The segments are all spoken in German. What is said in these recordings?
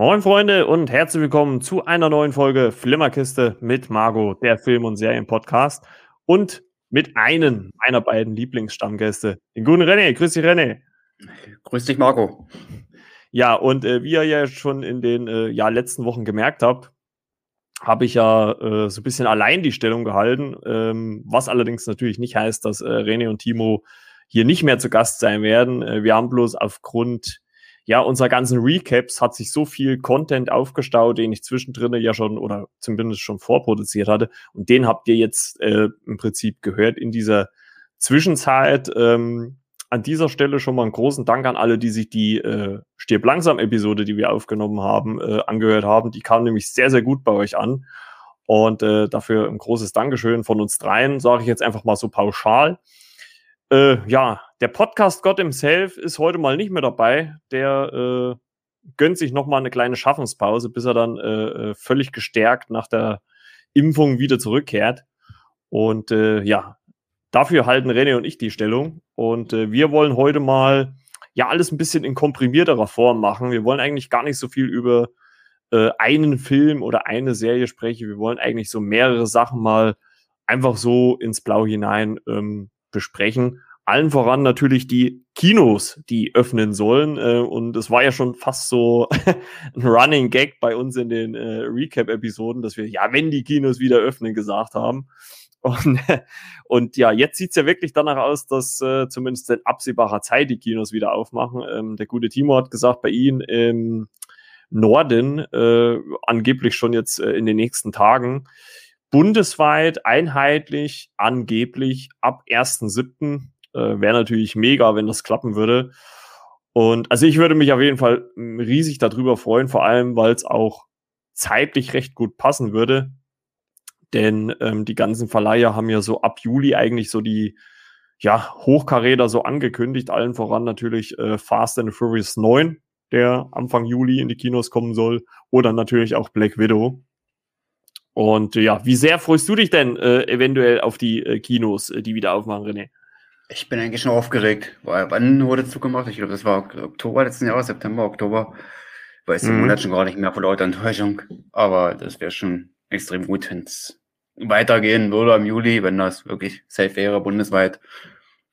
Moin Freunde und herzlich willkommen zu einer neuen Folge Flimmerkiste mit Margot, der Film- und Serien-Podcast und mit einem meiner beiden Lieblingsstammgäste, den guten René. Grüß dich, René. Grüß dich, Marco. Ja, und äh, wie ihr ja schon in den äh, ja, letzten Wochen gemerkt habt, habe ich ja äh, so ein bisschen allein die Stellung gehalten, ähm, was allerdings natürlich nicht heißt, dass äh, René und Timo hier nicht mehr zu Gast sein werden. Äh, wir haben bloß aufgrund ja, unserer ganzen Recaps hat sich so viel Content aufgestaut, den ich zwischendrin ja schon oder zumindest schon vorproduziert hatte. Und den habt ihr jetzt äh, im Prinzip gehört in dieser Zwischenzeit. Ähm, an dieser Stelle schon mal einen großen Dank an alle, die sich die äh, Stirb langsam Episode, die wir aufgenommen haben, äh, angehört haben. Die kam nämlich sehr, sehr gut bei euch an. Und äh, dafür ein großes Dankeschön von uns dreien, sage ich jetzt einfach mal so pauschal. Äh, ja, der Podcast Gott himself ist heute mal nicht mehr dabei. Der äh, gönnt sich noch mal eine kleine Schaffenspause, bis er dann äh, äh völlig gestärkt nach der Impfung wieder zurückkehrt. Und äh, ja, Dafür halten René und ich die Stellung. Und äh, wir wollen heute mal ja alles ein bisschen in komprimierterer Form machen. Wir wollen eigentlich gar nicht so viel über einen Film oder eine Serie sprechen. Wir wollen eigentlich so mehrere Sachen mal einfach so ins Blau hinein ähm, besprechen. Allen voran natürlich die Kinos, die öffnen sollen. Äh, und es war ja schon fast so ein Running Gag bei uns in den äh, Recap-Episoden, dass wir, ja, wenn die Kinos wieder öffnen, gesagt haben. Und, und ja, jetzt sieht's ja wirklich danach aus, dass äh, zumindest in absehbarer Zeit die Kinos wieder aufmachen. Ähm, der gute Timo hat gesagt, bei ihm im Norden, angeblich schon jetzt in den nächsten Tagen, bundesweit einheitlich, angeblich ab 1.7. Äh, Wäre natürlich mega, wenn das klappen würde. Und also ich würde mich auf jeden Fall riesig darüber freuen, vor allem, weil es auch zeitlich recht gut passen würde. Denn ähm, die ganzen Verleiher haben ja so ab Juli eigentlich so die ja, Hochkaräter so angekündigt, allen voran natürlich äh, Fast and Furious 9, der Anfang Juli in die Kinos kommen soll, oder natürlich auch Black Widow. Und äh, ja, wie sehr freust du dich denn äh, eventuell auf die äh, Kinos, äh, die wieder aufmachen, René? Ich bin eigentlich schon aufgeregt. Weil, wann wurde zugemacht? Ich glaube, das war Oktober letzten Jahres, September, Oktober. Ich weiß den mhm. Monat schon gar nicht mehr vor lauter Enttäuschung. Aber das wäre schon extrem gut, wenn es weitergehen würde im Juli, wenn das wirklich safe wäre, bundesweit.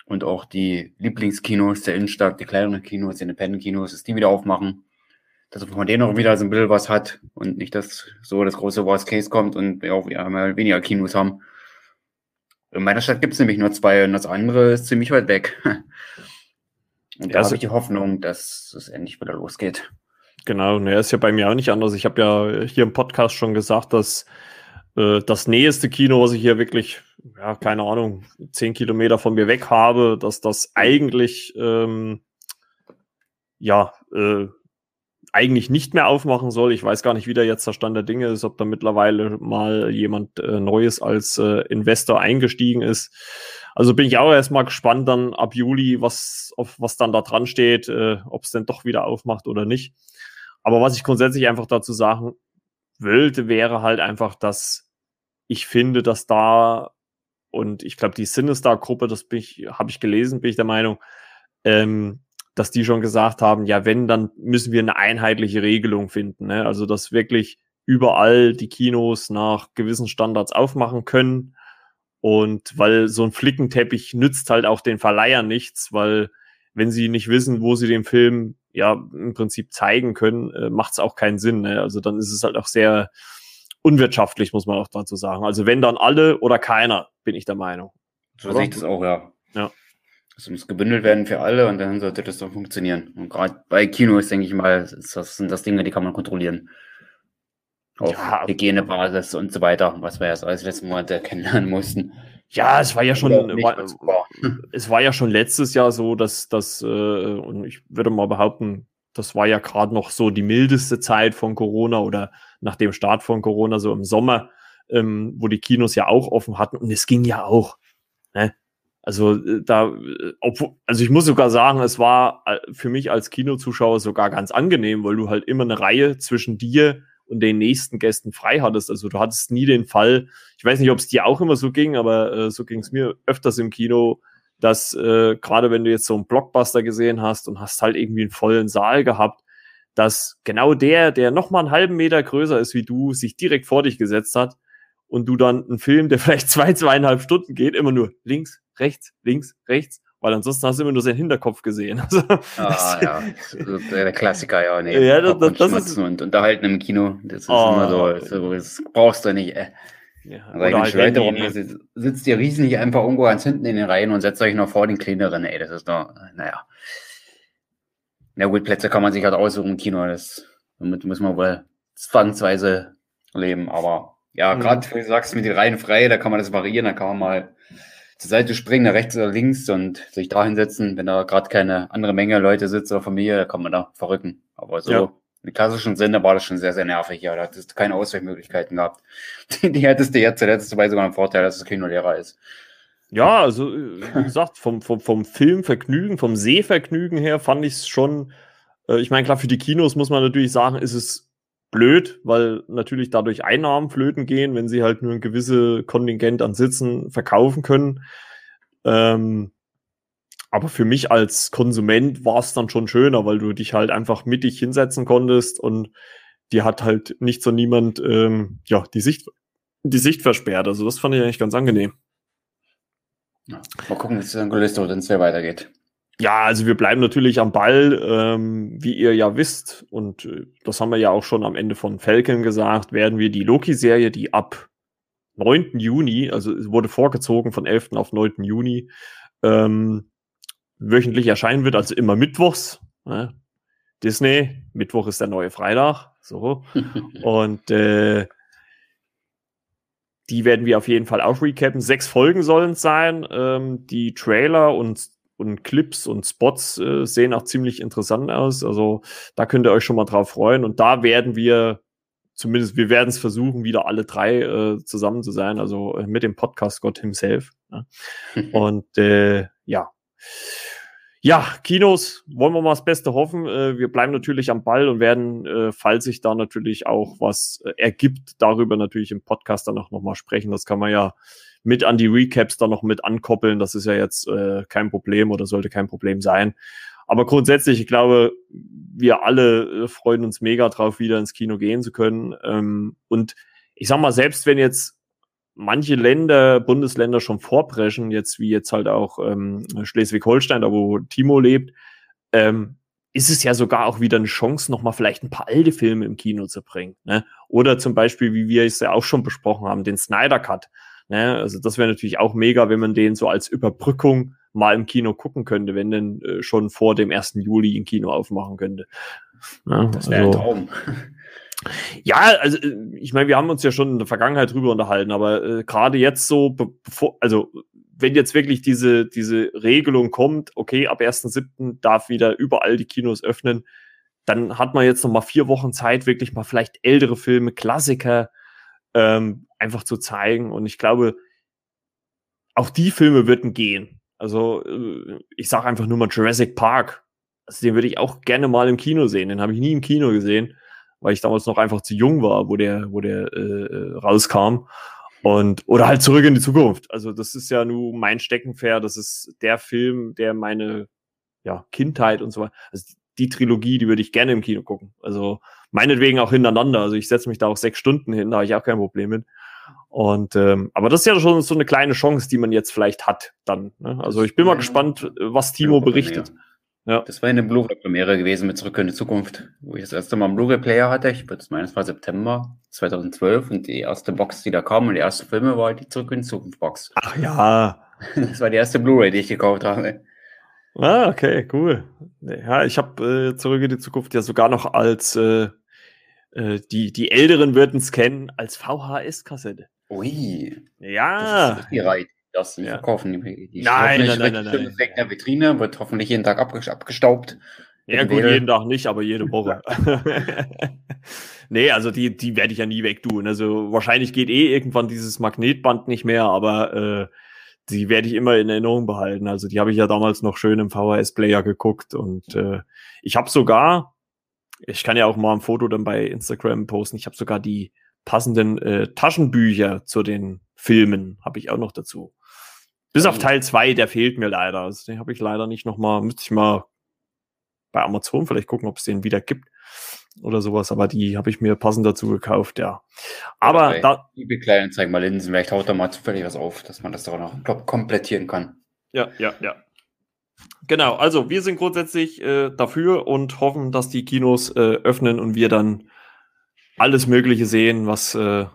Und auch die Lieblingskinos der Innenstadt, die kleineren Kinos, die Independent-Kinos, dass die wieder aufmachen. Dass man von denen auch wieder so ein bisschen was hat und nicht, dass so das große Worst Case kommt und wir auch ja, mal weniger Kinos haben. In meiner Stadt gibt es nämlich nur zwei und das andere ist ziemlich weit weg. Und da habe ich die Hoffnung, dass es endlich wieder losgeht. Genau, ne, ist ja bei mir auch nicht anders. Ich habe ja hier im Podcast schon gesagt, dass äh, das nächste Kino, was ich hier wirklich, ja, keine Ahnung, zehn Kilometer von mir weg habe, dass das eigentlich, ähm, ja, äh, eigentlich nicht mehr aufmachen soll. Ich weiß gar nicht, wie da jetzt der Stand der Dinge ist, ob da mittlerweile mal jemand äh, Neues als äh, Investor eingestiegen ist. Also bin ich auch erstmal gespannt dann ab Juli, was, auf was dann da dran steht, äh, ob es denn doch wieder aufmacht oder nicht. Aber was ich grundsätzlich einfach dazu sagen wollte, wäre halt einfach, dass ich finde, dass da, und ich glaube, die Sinister-Gruppe, das habe ich gelesen, bin ich der Meinung, ähm, dass die schon gesagt haben, ja, wenn, dann müssen wir eine einheitliche Regelung finden. Ne? Also, dass wirklich überall die Kinos nach gewissen Standards aufmachen können. Und weil so ein Flickenteppich nützt halt auch den Verleihern nichts, weil wenn sie nicht wissen, wo sie den Film ja im Prinzip zeigen können, äh, macht es auch keinen Sinn. Ne? Also dann ist es halt auch sehr, unwirtschaftlich, muss man auch dazu sagen. Also wenn dann alle oder keiner, bin ich der Meinung. So sehe ich das auch, ja. Ja. Es muss gebündelt werden für alle und dann sollte das doch funktionieren. Und gerade bei Kinos, denke ich mal, das, sind das Dinge, die kann man kontrollieren. Auf ja, Hygienebasis und so weiter, was wir ja alles letzten Monate kennenlernen mussten. Ja, es war ja schon, war, es war ja schon letztes Jahr so, dass das, äh, und ich würde mal behaupten, das war ja gerade noch so die mildeste Zeit von Corona oder nach dem Start von Corona, so im Sommer, ähm, wo die Kinos ja auch offen hatten. Und es ging ja auch. Also äh, da, äh, obwohl, also ich muss sogar sagen, es war äh, für mich als Kinozuschauer sogar ganz angenehm, weil du halt immer eine Reihe zwischen dir und den nächsten Gästen frei hattest. Also du hattest nie den Fall, ich weiß nicht, ob es dir auch immer so ging, aber äh, so ging es mir öfters im Kino, dass äh, gerade wenn du jetzt so einen Blockbuster gesehen hast und hast halt irgendwie einen vollen Saal gehabt, dass genau der, der noch mal einen halben Meter größer ist wie du, sich direkt vor dich gesetzt hat und du dann einen Film, der vielleicht zwei, zweieinhalb Stunden geht, immer nur links, rechts, links, rechts, weil ansonsten hast du immer nur seinen Hinterkopf gesehen. Also, ah, ja, der Klassiker, ja. Nee, ja, das, das, das ist, und unterhalten im Kino, das ist oh, immer so, so, das brauchst du nicht, ey. Ja, also ich halt darum, sitzt ihr riesig einfach irgendwo ganz hinten in den Reihen und setzt euch noch vor den kleineren, ey, das ist doch, naja. Na gut, Plätze kann man sich halt aussuchen im Kino, das, damit muss man wohl zwangsweise leben, aber ja, mhm. gerade, wie du sagst, mit den Reihen frei, da kann man das variieren, da kann man mal zur Seite springen, nach rechts oder links und sich da hinsetzen. Wenn da gerade keine andere Menge Leute sitzt oder Familie, da kann man da verrücken. Aber so ja. im klassischen Sinne war das schon sehr, sehr nervig. Ja, da hattest du keine Ausweichmöglichkeiten gehabt. Die, die hättest du jetzt zuletzt dabei sogar einen Vorteil, dass es Kino leerer ist. Ja, also äh, wie gesagt, vom, vom, vom Filmvergnügen, vom Sehvergnügen her fand ich es schon, äh, ich meine, klar, für die Kinos muss man natürlich sagen, ist es blöd, weil natürlich dadurch Einnahmen flöten gehen, wenn sie halt nur ein gewisse Kontingent an Sitzen verkaufen können. Ähm, aber für mich als Konsument war es dann schon schöner, weil du dich halt einfach mittig hinsetzen konntest und die hat halt nicht so niemand ähm, ja die Sicht die Sicht versperrt. Also das fand ich eigentlich ganz angenehm. Ja, mal gucken, wie es dann wenn es weitergeht. Ja, also wir bleiben natürlich am Ball, ähm, wie ihr ja wisst, und äh, das haben wir ja auch schon am Ende von Falcon gesagt, werden wir die Loki-Serie, die ab 9. Juni, also es wurde vorgezogen von 11. auf 9. Juni, ähm, wöchentlich erscheinen wird, also immer mittwochs. Ne? Disney, Mittwoch ist der neue Freitag, so. und äh, die werden wir auf jeden Fall auch recappen. Sechs Folgen sollen es sein. Ähm, die Trailer und und Clips und Spots äh, sehen auch ziemlich interessant aus. Also da könnt ihr euch schon mal drauf freuen. Und da werden wir, zumindest wir werden es versuchen, wieder alle drei äh, zusammen zu sein, also äh, mit dem Podcast Gott himself. Ja. und äh, ja. Ja, Kinos, wollen wir mal das Beste hoffen. Äh, wir bleiben natürlich am Ball und werden, äh, falls sich da natürlich auch was äh, ergibt, darüber natürlich im Podcast dann auch nochmal sprechen. Das kann man ja mit an die Recaps dann noch mit ankoppeln. Das ist ja jetzt äh, kein Problem oder sollte kein Problem sein. Aber grundsätzlich, ich glaube, wir alle äh, freuen uns mega drauf, wieder ins Kino gehen zu können. Ähm, und ich sag mal, selbst wenn jetzt manche Länder, Bundesländer schon vorbrechen, jetzt wie jetzt halt auch ähm, Schleswig-Holstein, da wo Timo lebt, ähm, ist es ja sogar auch wieder eine Chance, nochmal vielleicht ein paar alte Filme im Kino zu bringen. Ne? Oder zum Beispiel, wie wir es ja auch schon besprochen haben, den Snyder Cut. Ne? Also das wäre natürlich auch mega, wenn man den so als Überbrückung mal im Kino gucken könnte, wenn denn äh, schon vor dem 1. Juli im Kino aufmachen könnte. Ne? Das wäre also, ein Traum. Ja, also äh, ich meine, wir haben uns ja schon in der Vergangenheit drüber unterhalten, aber äh, gerade jetzt so, bevor, also wenn jetzt wirklich diese, diese Regelung kommt, okay, ab 1.7. darf wieder überall die Kinos öffnen, dann hat man jetzt noch mal vier Wochen Zeit, wirklich mal vielleicht ältere Filme, Klassiker ähm, einfach zu zeigen. Und ich glaube, auch die Filme würden gehen. Also äh, ich sage einfach nur mal Jurassic Park. Also den würde ich auch gerne mal im Kino sehen. Den habe ich nie im Kino gesehen, weil ich damals noch einfach zu jung war, wo der, wo der äh, äh rauskam. Und, oder halt zurück in die Zukunft. Also, das ist ja nur mein Steckenpferd. Das ist der Film, der meine ja, Kindheit und so weiter. Also die Trilogie, die würde ich gerne im Kino gucken. Also meinetwegen auch hintereinander. Also ich setze mich da auch sechs Stunden hin, da habe ich auch kein Problem mit. Und ähm, aber das ist ja schon so eine kleine Chance, die man jetzt vielleicht hat dann. Ne? Also ich bin mal gespannt, was Timo berichtet. Ja. Das war eine Blu-ray-Premiere gewesen mit Zurück in die Zukunft, wo ich das erste Mal einen Blu-ray-Player hatte. Ich würde meines war September 2012 und die erste Box, die da kam und die ersten Filme war die Zurück in die Zukunft-Box. Ach ja. Das war die erste Blu-ray, die ich gekauft habe. Ah, okay, cool. Ja, ich habe äh, Zurück in die Zukunft ja sogar noch als äh, äh, die, die Älteren würden es kennen als VHS-Kassette. Ui. Ja. Das ist die Reihe. Das sie ja. verkaufen. Die, die nein, nein, nein, nein, nein. in der Vitrine, wird hoffentlich jeden Tag abgestaubt. Ja, gut, jeden Tag nicht, aber jede Woche. nee, also die, die werde ich ja nie wegtun. Also wahrscheinlich geht eh irgendwann dieses Magnetband nicht mehr, aber äh, die werde ich immer in Erinnerung behalten. Also die habe ich ja damals noch schön im VHS-Player geguckt und äh, ich habe sogar, ich kann ja auch mal ein Foto dann bei Instagram posten, ich habe sogar die passenden äh, Taschenbücher zu den Filmen, habe ich auch noch dazu. Bis auf Teil zwei, der fehlt mir leider. Also den habe ich leider nicht noch mal, müsste ich mal bei Amazon vielleicht gucken, ob es den wieder gibt. oder sowas, aber die habe ich mir passend dazu gekauft, ja. Aber Bei da, eBay Kleinanzeigen mal Linsen, vielleicht haut da mal zufällig was auf, dass man das doch noch komplettieren kann. ja, ja, ja. Genau, also wir sind grundsätzlich äh, dafür und hoffen, dass die Kinos äh, öffnen und wir dann alles Mögliche sehen, was äh,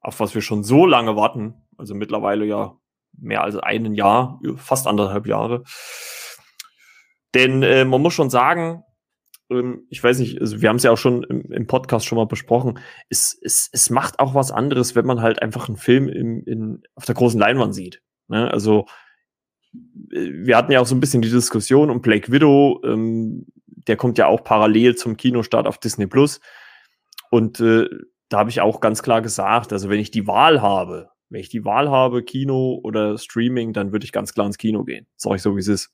auf was wir schon so lange warten. Also mittlerweile ja mehr als ein Jahr, fast anderthalb Jahre. Denn äh, man muss schon sagen, ähm, ich weiß nicht, also wir haben es ja auch schon im, im Podcast schon mal besprochen, es, es, es macht auch was anderes, wenn man halt einfach einen Film im, in, auf der großen Leinwand sieht. Ne? Also wir hatten ja auch so ein bisschen die Diskussion um Blake Widow, ähm, der kommt ja auch parallel zum Kinostart auf Disney Plus. Und äh, da habe ich auch ganz klar gesagt, also wenn ich die Wahl habe, wenn ich die Wahl habe, Kino oder Streaming, dann würde ich ganz klar ins Kino gehen. Sag ich so, wie es ist.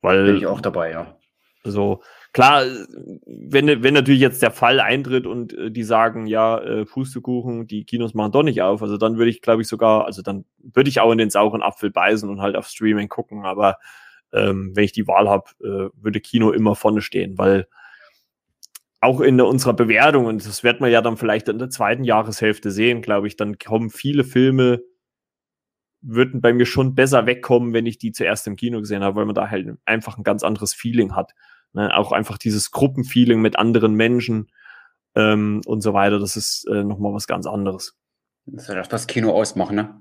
Weil, Bin ich auch dabei, ja. also klar, wenn, wenn natürlich jetzt der Fall eintritt und äh, die sagen, ja, äh, Pustekuchen, die Kinos machen doch nicht auf, also dann würde ich, glaube ich, sogar, also dann würde ich auch in den sauren Apfel beißen und halt auf Streaming gucken, aber ähm, wenn ich die Wahl habe, äh, würde Kino immer vorne stehen, weil auch in unserer Bewertung, und das wird man ja dann vielleicht in der zweiten Jahreshälfte sehen, glaube ich, dann kommen viele Filme, würden bei mir schon besser wegkommen, wenn ich die zuerst im Kino gesehen habe, weil man da halt einfach ein ganz anderes Feeling hat. Ne? Auch einfach dieses Gruppenfeeling mit anderen Menschen ähm, und so weiter, das ist äh, nochmal was ganz anderes. Das ja das, Kino ausmacht, ne?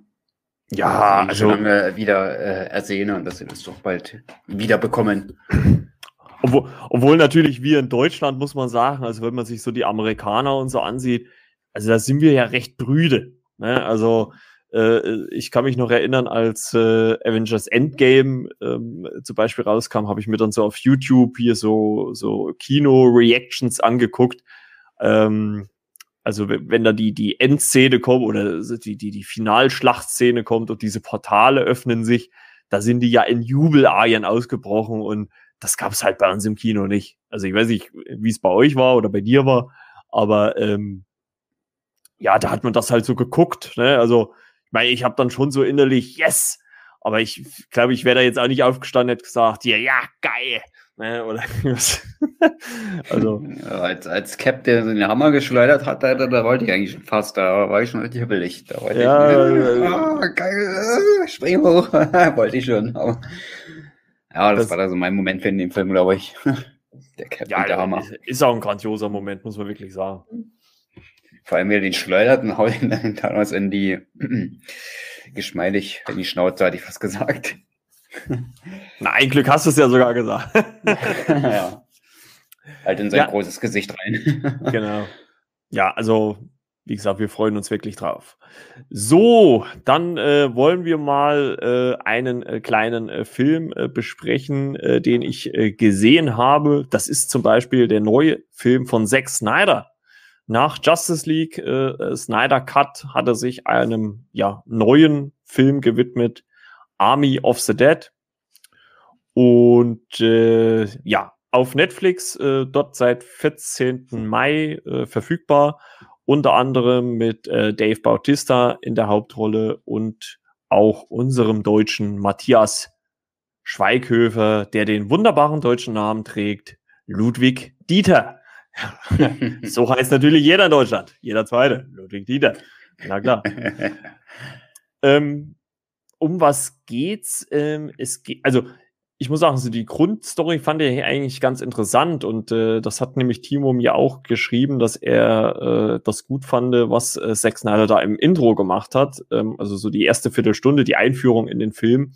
Ja, schon also lange wieder äh, ersehnen und dass sie das doch bald wieder bekommen. Obwohl, obwohl natürlich wir in Deutschland, muss man sagen, also wenn man sich so die Amerikaner und so ansieht, also da sind wir ja recht brüde. Ne? Also äh, ich kann mich noch erinnern, als äh, Avengers Endgame ähm, zum Beispiel rauskam, habe ich mir dann so auf YouTube hier so, so Kino-Reactions angeguckt. Ähm, also wenn da die, die Endszene kommt oder die, die, die Finalschlachtszene kommt und diese Portale öffnen sich, da sind die ja in Jubelarien ausgebrochen und das gab es halt bei uns im Kino nicht. Also ich weiß nicht, wie es bei euch war oder bei dir war, aber ähm, ja, da hat man das halt so geguckt. Ne? Also ich meine, ich habe dann schon so innerlich Yes, aber ich glaube, ich wäre da jetzt auch nicht aufgestanden, hätte gesagt, ja, ja, geil. Ne? Oder was. also Ja, als, als Cap, der so den Hammer geschleudert hat, da, da, da wollte ich eigentlich schon fast, da war ich schon richtig billig. Da wollte Ja, ich, äh, ah, geil, äh, spring hoch, wollte ich schon. Aber, ja, das, Das- war da so mein Moment für in dem Film, glaube ich. Der Cap ja, und der Hammer. ist, ist auch ein grandioser Moment, muss man wirklich sagen. Vor allem, wie er den schleudert und haut ihn dann Thanos in die, geschmeidig in die Schnauze, hatte ich fast gesagt. Na, ein Glück hast du es ja sogar gesagt. ja. Halt in sein Ja. großes Gesicht rein. genau. Ja, also, wie gesagt, wir freuen uns wirklich drauf. So, dann äh, wollen wir mal äh, einen äh, kleinen äh, Film äh, besprechen, äh, den ich gesehen habe. Das ist zum Beispiel der neue Film von Zack Snyder. Nach Justice League äh, Snyder Cut hat er sich einem ja, neuen Film gewidmet, Army of the Dead. Und äh, ja, auf Netflix äh, dort seit 14. Mai äh, verfügbar. Unter anderem mit äh, Dave Bautista in der Hauptrolle und auch unserem deutschen Matthias Schweighöfer, der den wunderbaren deutschen Namen trägt, Ludwig Dieter. so heißt natürlich jeder in Deutschland. Jeder zweite. Ludwig Dieter. Na klar. Ähm, um was geht's? Ähm, es geht, also ich muss sagen, so die Grundstory fand ich eigentlich ganz interessant und äh, das hat nämlich Timo mir auch geschrieben, dass er äh, das gut fand, was äh, Zack Snyder da im Intro gemacht hat. Ähm, also so die erste Viertelstunde, die Einführung in den Film.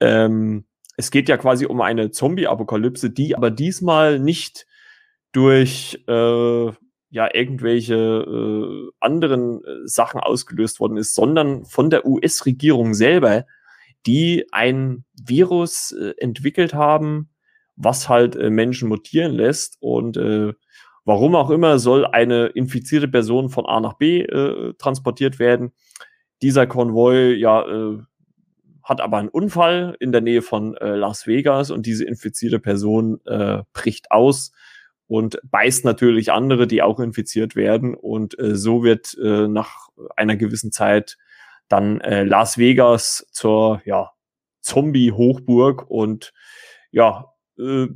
Ähm, es geht ja quasi um eine Zombie-Apokalypse, die aber diesmal nicht durch äh, ja irgendwelche äh, anderen äh, Sachen ausgelöst worden ist, sondern von der US-Regierung selber, die ein Virus äh, entwickelt haben, was halt äh, Menschen mutieren lässt und äh, warum auch immer soll eine infizierte Person von A nach B äh, transportiert werden. Dieser Konvoi ja äh, hat aber einen Unfall in der Nähe von äh, Las Vegas und diese infizierte Person äh, bricht aus und beißt natürlich andere, die auch infiziert werden. Und äh, so wird äh, nach einer gewissen Zeit dann äh, Las Vegas zur ja, Zombie-Hochburg. Und ja, äh,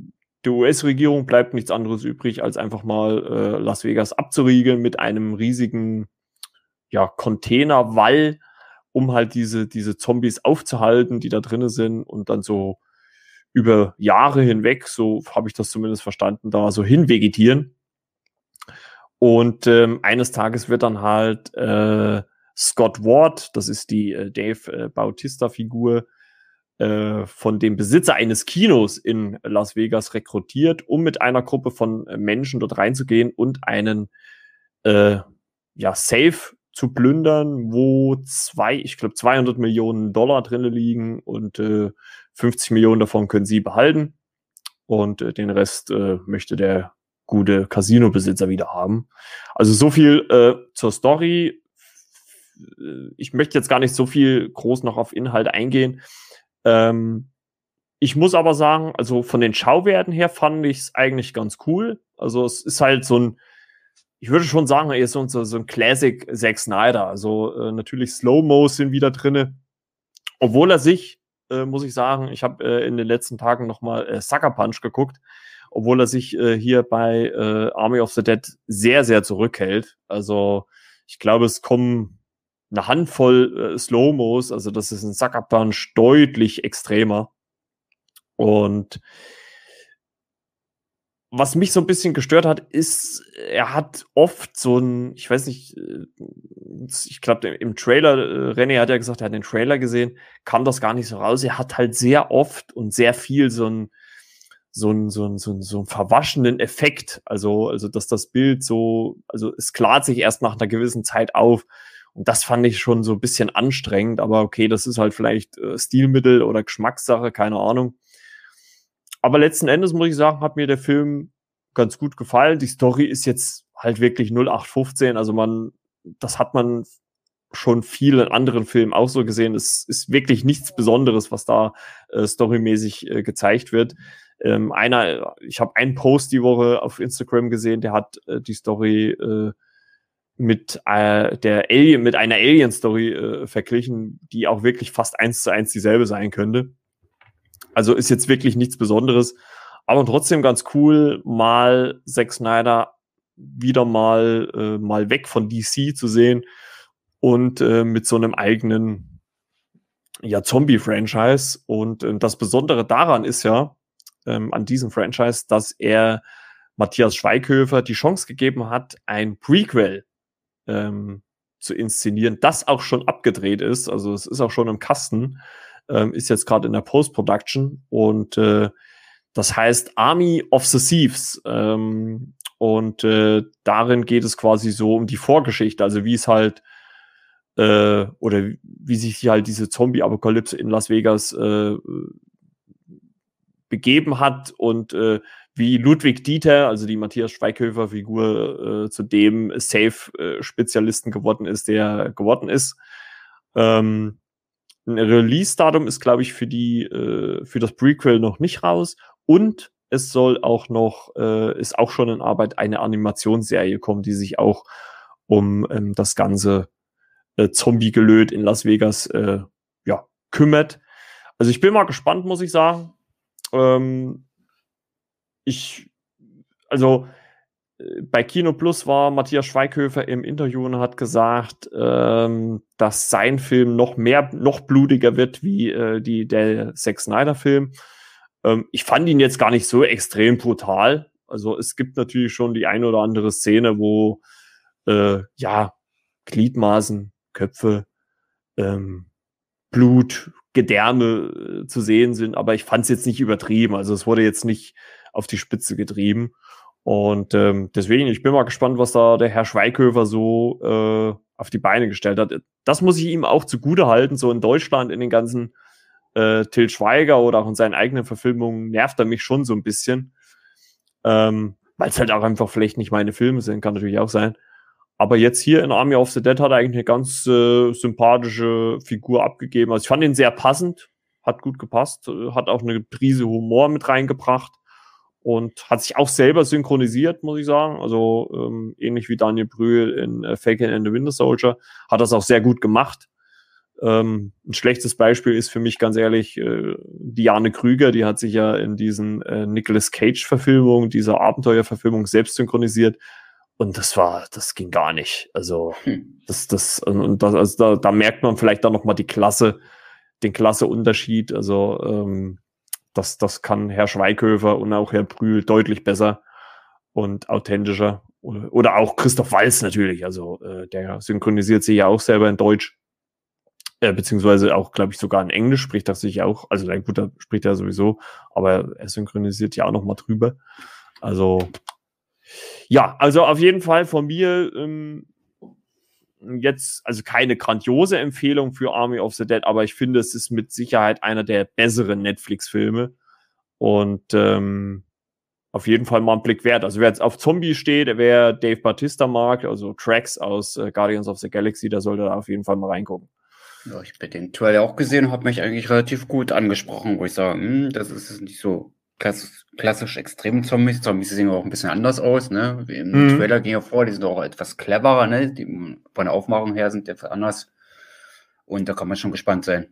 der US-Regierung bleibt nichts anderes übrig, als einfach mal äh, Las Vegas abzuriegeln mit einem riesigen ja, Containerwall, um halt diese, diese Zombies aufzuhalten, die da drinnen sind und dann so über Jahre hinweg, so habe ich das zumindest verstanden, da so hinvegetieren. Und ähm, eines Tages wird dann halt äh, Scott Ward, das ist die äh, Dave äh, Bautista-Figur, äh, von dem Besitzer eines Kinos in Las Vegas rekrutiert, um mit einer Gruppe von äh, Menschen dort reinzugehen und einen äh, ja, Safe zu plündern, wo zwei, ich glaube 200 Millionen Dollar drinne liegen und äh, 50 Millionen davon können sie behalten und äh, den Rest äh, möchte der gute Casino-Besitzer wieder haben. Also so viel äh, zur Story. Ich möchte jetzt gar nicht so viel groß noch auf Inhalt eingehen. Ähm, ich muss aber sagen, also von den Schauwerten her fand ich es eigentlich ganz cool. Also es ist halt so ein, ich würde schon sagen, er ist so, so ein Classic Zack Snyder. Also äh, natürlich Slow-Mos sind wieder drinne. Obwohl er sich, äh, muss ich sagen, ich habe äh, in den letzten Tagen nochmal äh, Sucker Punch geguckt, obwohl er sich äh, hier bei äh, Army of the Dead sehr, sehr zurückhält. Also ich glaube, es kommen eine Handvoll äh, Slow-Mos, also das ist ein Sucker Punch deutlich extremer. Und was mich so ein bisschen gestört hat, ist, er hat oft so ein, ich weiß nicht, äh, ich glaube, im Trailer, äh, René hat ja gesagt, er hat den Trailer gesehen, kam das gar nicht so raus. Er hat halt sehr oft und sehr viel so ein, so ein, so ein, so ein, so ein verwaschenen Effekt. Also, also, dass das Bild so, also es klart sich erst nach einer gewissen Zeit auf. Und das fand ich schon so ein bisschen anstrengend, aber okay, das ist halt vielleicht äh, Stilmittel oder Geschmackssache, keine Ahnung. Aber letzten Endes muss ich sagen, hat mir der Film ganz gut gefallen. Die Story ist jetzt halt wirklich 0815, also man, das hat man schon vielen anderen Filmen auch so gesehen. Es ist wirklich nichts Besonderes, was da äh, storymäßig äh, gezeigt wird. Ähm, einer, ich habe einen Post die Woche auf Instagram gesehen, der hat äh, die Story äh, mit äh, der Alien, mit einer Alien-Story äh, verglichen, die auch wirklich fast eins zu eins dieselbe sein könnte. Also ist jetzt wirklich nichts Besonderes, aber trotzdem ganz cool, mal Zack Snyder wieder mal äh, mal weg von DC zu sehen und äh, mit so einem eigenen ja Zombie-Franchise. Und äh, das Besondere daran ist ja ähm, an diesem Franchise, dass er Matthias Schweighöfer die Chance gegeben hat, ein Prequel ähm, zu inszenieren, das auch schon abgedreht ist. Also es ist auch schon im Kasten, ähm, ist jetzt gerade in der Post-Production und äh, das heißt Army of the Thieves. Ähm, und äh, darin geht es quasi so um die Vorgeschichte, also wie es halt äh, oder wie sich halt diese Zombie-Apokalypse in Las Vegas äh, begeben hat und äh, wie Ludwig Dieter, also die Matthias Schweighöfer-Figur, äh, zu dem Safe-Spezialisten geworden ist, der geworden ist. Ähm, ein Release-Datum ist, glaube ich, für die äh, für das Prequel noch nicht raus und es soll auch noch äh, ist auch schon in Arbeit eine Animationsserie kommen, die sich auch um ähm, das ganze äh, Zombie-Gelöt in Las Vegas äh, ja kümmert. Also ich bin mal gespannt, muss ich sagen. Ähm, ich, also bei Kino Plus war Matthias Schweighöfer im Interview und hat gesagt, ähm, dass sein Film noch mehr, noch blutiger wird wie äh, die, der Zack Snyder Film. Ähm, ich fand ihn jetzt gar nicht so extrem brutal. Also es gibt natürlich schon die ein oder andere Szene, wo äh, ja Gliedmaßen, Köpfe, ähm, Blut, Gedärme äh, zu sehen sind, aber ich fand es jetzt nicht übertrieben. Also es wurde jetzt nicht auf die Spitze getrieben. Und ähm, deswegen, ich bin mal gespannt, was da der Herr Schweighöfer so äh, auf die Beine gestellt hat. Das muss ich ihm auch zugute halten. So in Deutschland, in den ganzen äh, Till Schweiger oder auch in seinen eigenen Verfilmungen nervt er mich schon so ein bisschen. Ähm, Weil es halt auch einfach vielleicht nicht meine Filme sind, kann natürlich auch sein. Aber jetzt hier in Army of the Dead hat er eigentlich eine ganz äh, sympathische Figur abgegeben. Also ich fand ihn sehr passend, hat gut gepasst, hat auch eine Prise Humor mit reingebracht und hat sich auch selber synchronisiert, muss ich sagen. Also ähm, ähnlich wie Daniel Brühl in äh, Falcon and the Winter Soldier hat das auch sehr gut gemacht. Ähm, ein schlechtes Beispiel ist für mich ganz ehrlich äh, Diane Krüger, die hat sich ja in diesen äh, Nicolas Cage-Verfilmungen, dieser Abenteuerverfilmung selbst synchronisiert. Und das war, das ging gar nicht. Also, hm. das, das, und das, also da, da merkt man vielleicht dann nochmal die Klasse, den Klasseunterschied. Also, ähm, das, das kann Herr Schweighöfer und auch Herr Brühl deutlich besser und authentischer. Oder, oder auch Christoph Walz natürlich. Also, äh, der synchronisiert sich ja auch selber in Deutsch. Äh, beziehungsweise auch, glaube ich, sogar in Englisch spricht er sich auch. Also, ein guter spricht er sowieso, aber er synchronisiert ja auch noch mal drüber. Also, ja, also auf jeden Fall von mir ähm, jetzt, also keine grandiose Empfehlung für Army of the Dead, aber ich finde, es ist mit Sicherheit einer der besseren Netflix-Filme. Und ähm, auf jeden Fall mal einen Blick wert. Also wer jetzt auf Zombie steht, wer Dave Batista mag, also Tracks aus äh, Guardians of the Galaxy, der sollte da auf jeden Fall mal reingucken. Ja, ich habe den Trailer auch gesehen und habe mich eigentlich relativ gut angesprochen, wo ich sage, hm, das ist nicht so klassisch, klassisch extrem Zombies. Zombies sehen auch ein bisschen anders aus, ne? Im mhm. Trailer ging ja vor, die sind auch etwas cleverer, ne? Die von der Aufmachung her sind etwas anders. Und da kann man schon gespannt sein.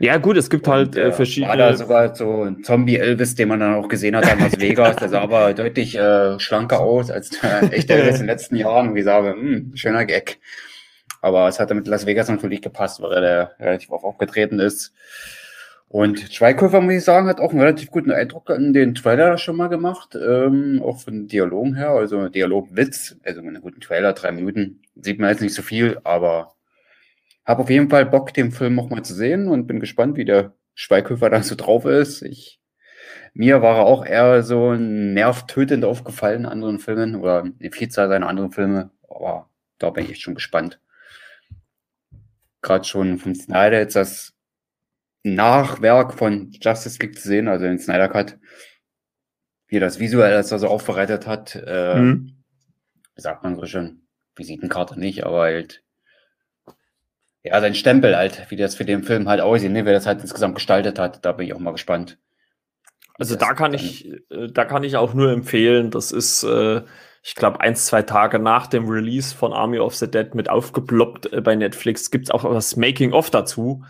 Ja, gut, es gibt halt äh, verschiedene. War da sogar so ein Zombie-Elvis, den man dann auch gesehen hat in Las Vegas. Der sah aber deutlich äh, schlanker aus als der echte Elvis in den letzten Jahren. Und ich sage, hm, schöner Gag. Aber es hat mit Las Vegas natürlich gepasst, weil er relativ oft aufgetreten ist. Und Schweighöfer, muss ich sagen, hat auch einen relativ guten Eindruck in den Trailer schon mal gemacht, ähm, auch von Dialogen her, also Dialogwitz, also mit einem guten Trailer, drei Minuten, sieht man jetzt nicht so viel, aber habe auf jeden Fall Bock, den Film noch mal zu sehen und bin gespannt, wie der Schweighöfer dann so drauf ist. Ich, mir war er auch eher so nervtötend aufgefallen in anderen Filmen oder eine Vielzahl seiner anderen Filme, aber da bin ich echt schon gespannt. Gerade schon von Snyder jetzt das Nachwerk von Justice League zu sehen, also den Snyder Cut, wie das visuell das also aufbereitet hat, äh, mhm. wie sagt man so schön, Visitenkarte nicht, aber halt ja, sein Stempel halt, wie das für den Film halt aussieht, ne, wer das halt insgesamt gestaltet hat, da bin ich auch mal gespannt. Also da kann ich, äh, da kann ich auch nur empfehlen, das ist, äh, ich glaube, eins, zwei Tage nach dem Release von Army of the Dead mit aufgeploppt äh, bei Netflix, gibt's auch das Making-of dazu.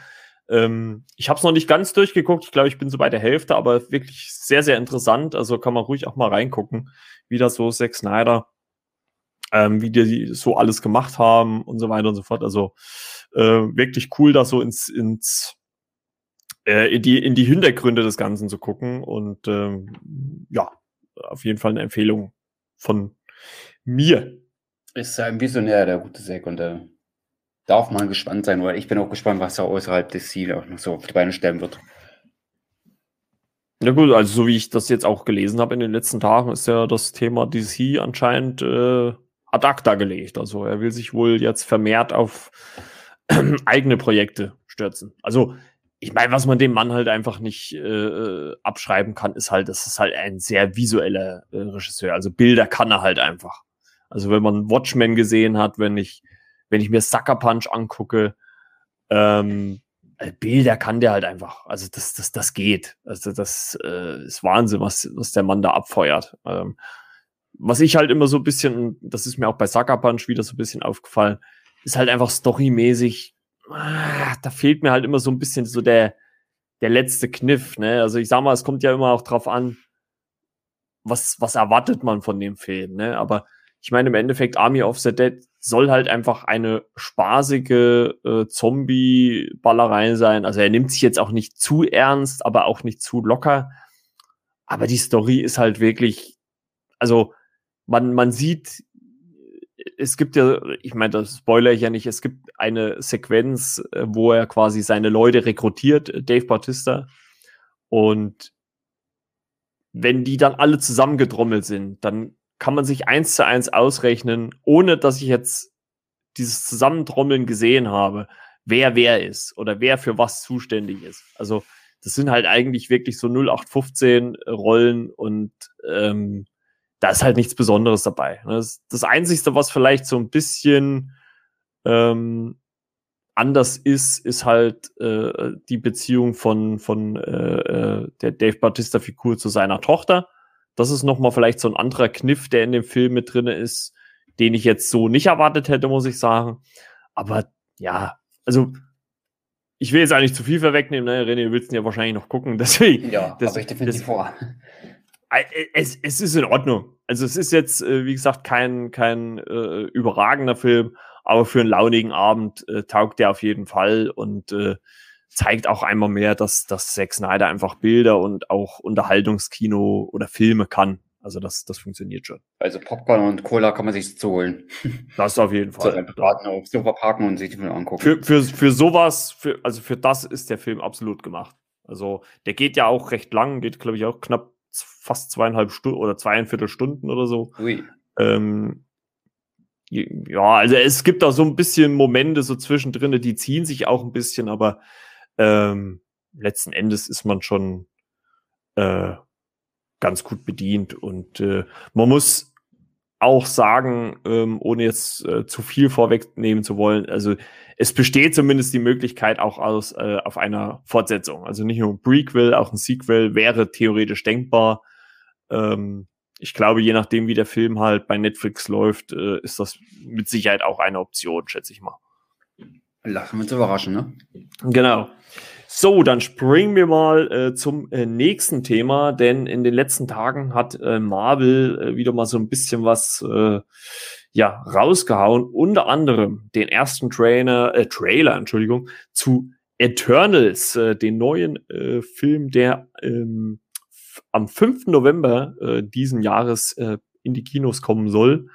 Ähm, ich habe es noch nicht ganz durchgeguckt, ich glaube, ich bin so bei der Hälfte, aber wirklich sehr, sehr interessant. Also kann man ruhig auch mal reingucken, wie das so Zack Snyder, ähm, wie die so alles gemacht haben und so weiter und so fort. Also äh, wirklich cool, da so ins, ins äh, in, die, in die Hintergründe des Ganzen zu gucken. Und ähm, ja, auf jeden Fall eine Empfehlung von mir. Ist ein Visionär, der gute Zack, und der darf man gespannt sein, weil ich bin auch gespannt, was er außerhalb des Ziels auch noch so auf die Beine stellen wird. Ja gut, also so wie ich das jetzt auch gelesen habe in den letzten Tagen, ist ja das Thema DC anscheinend äh, ad acta gelegt. Also er will sich wohl jetzt vermehrt auf eigene Projekte stürzen. Also ich meine, was man dem Mann halt einfach nicht äh, äh, abschreiben kann, ist halt, das ist halt ein sehr visueller äh, Regisseur. Also Bilder kann er halt einfach. Also wenn man Watchmen gesehen hat, wenn ich, wenn ich mir Sucker Punch angucke, ähm, äh, Bilder kann der halt einfach. Also das, das, das geht. Also das äh, ist Wahnsinn, was, was der Mann da abfeuert. Ähm, was ich halt immer so ein bisschen, das ist mir auch bei Sucker Punch wieder so ein bisschen aufgefallen, ist halt einfach storymäßig, ah, da fehlt mir halt immer so ein bisschen so der, der letzte Kniff, ne? Also ich sag mal, es kommt ja immer auch drauf an, was, was erwartet man von dem Film, ne? Aber ich meine, im Endeffekt, Army of the Dead soll halt einfach eine spaßige äh, Zombie-Ballerei sein. Also er nimmt sich jetzt auch nicht zu ernst, aber auch nicht zu locker. Aber die Story ist halt wirklich, also man, man sieht es gibt ja, ich meine, das spoiler ich ja nicht, es gibt eine Sequenz, äh, wo er quasi seine Leute rekrutiert, Dave Bautista. Und wenn die dann alle zusammengedrommelt sind, dann kann man sich eins zu eins ausrechnen, ohne dass ich jetzt dieses Zusammentrommeln gesehen habe, wer wer ist oder wer für was zuständig ist. Also das sind halt eigentlich wirklich so 0815 Rollen und ähm, da ist halt nichts Besonderes dabei. Das, das Einzige, was vielleicht so ein bisschen ähm, anders ist, ist halt äh, die Beziehung von, von äh, äh der Dave Bautista-Figur zu seiner Tochter. Das ist nochmal vielleicht so ein anderer Kniff, der in dem Film mit drinne ist, den ich jetzt so nicht erwartet hätte, muss ich sagen. Aber ja, also ich will jetzt eigentlich zu viel vorwegnehmen, ne? René, du willst ihn ja wahrscheinlich noch gucken, deswegen. Ja, das, ich definitiv das, vor. Äh, es, es ist in Ordnung. Also es ist jetzt, äh, wie gesagt, kein, kein äh, überragender Film, aber für einen launigen Abend äh, taugt der auf jeden Fall und äh, zeigt auch einmal mehr, dass, dass Zack Snyder einfach Bilder und auch Unterhaltungskino oder Filme kann. Also das, das funktioniert schon. Also Popcorn und Cola kann man sich zu holen. Das auf jeden Fall. So, auf Sofa parken und sich die Filme angucken. Für, für, für sowas, für, also für das ist der Film absolut gemacht. Also der geht ja auch recht lang, geht glaube ich auch knapp fast zweieinhalb Stunden oder zweieinviertel Stunden oder so. Ui. Ähm, ja, also es gibt da so ein bisschen Momente so zwischendrin, die ziehen sich auch ein bisschen, aber ähm, letzten Endes ist man schon äh, ganz gut bedient und äh, man muss auch sagen, ähm, ohne jetzt äh, zu viel vorwegnehmen zu wollen, also es besteht zumindest die Möglichkeit auch aus äh, auf einer Fortsetzung. Also nicht nur ein Prequel, auch ein Sequel wäre theoretisch denkbar. Ähm, ich glaube, je nachdem, wie der Film halt bei Netflix läuft, äh, ist das mit Sicherheit auch eine Option, schätze ich mal. Lassen wir uns überraschen, ne? Genau. So, dann springen wir mal äh, zum äh, nächsten Thema, denn in den letzten Tagen hat äh, Marvel äh, wieder mal so ein bisschen was äh, ja rausgehauen, unter anderem den ersten Trainer, äh, Trailer, Entschuldigung, zu Eternals, äh, den neuen äh, Film, der ähm, am 5. November äh, diesen Jahres äh, in die Kinos kommen soll.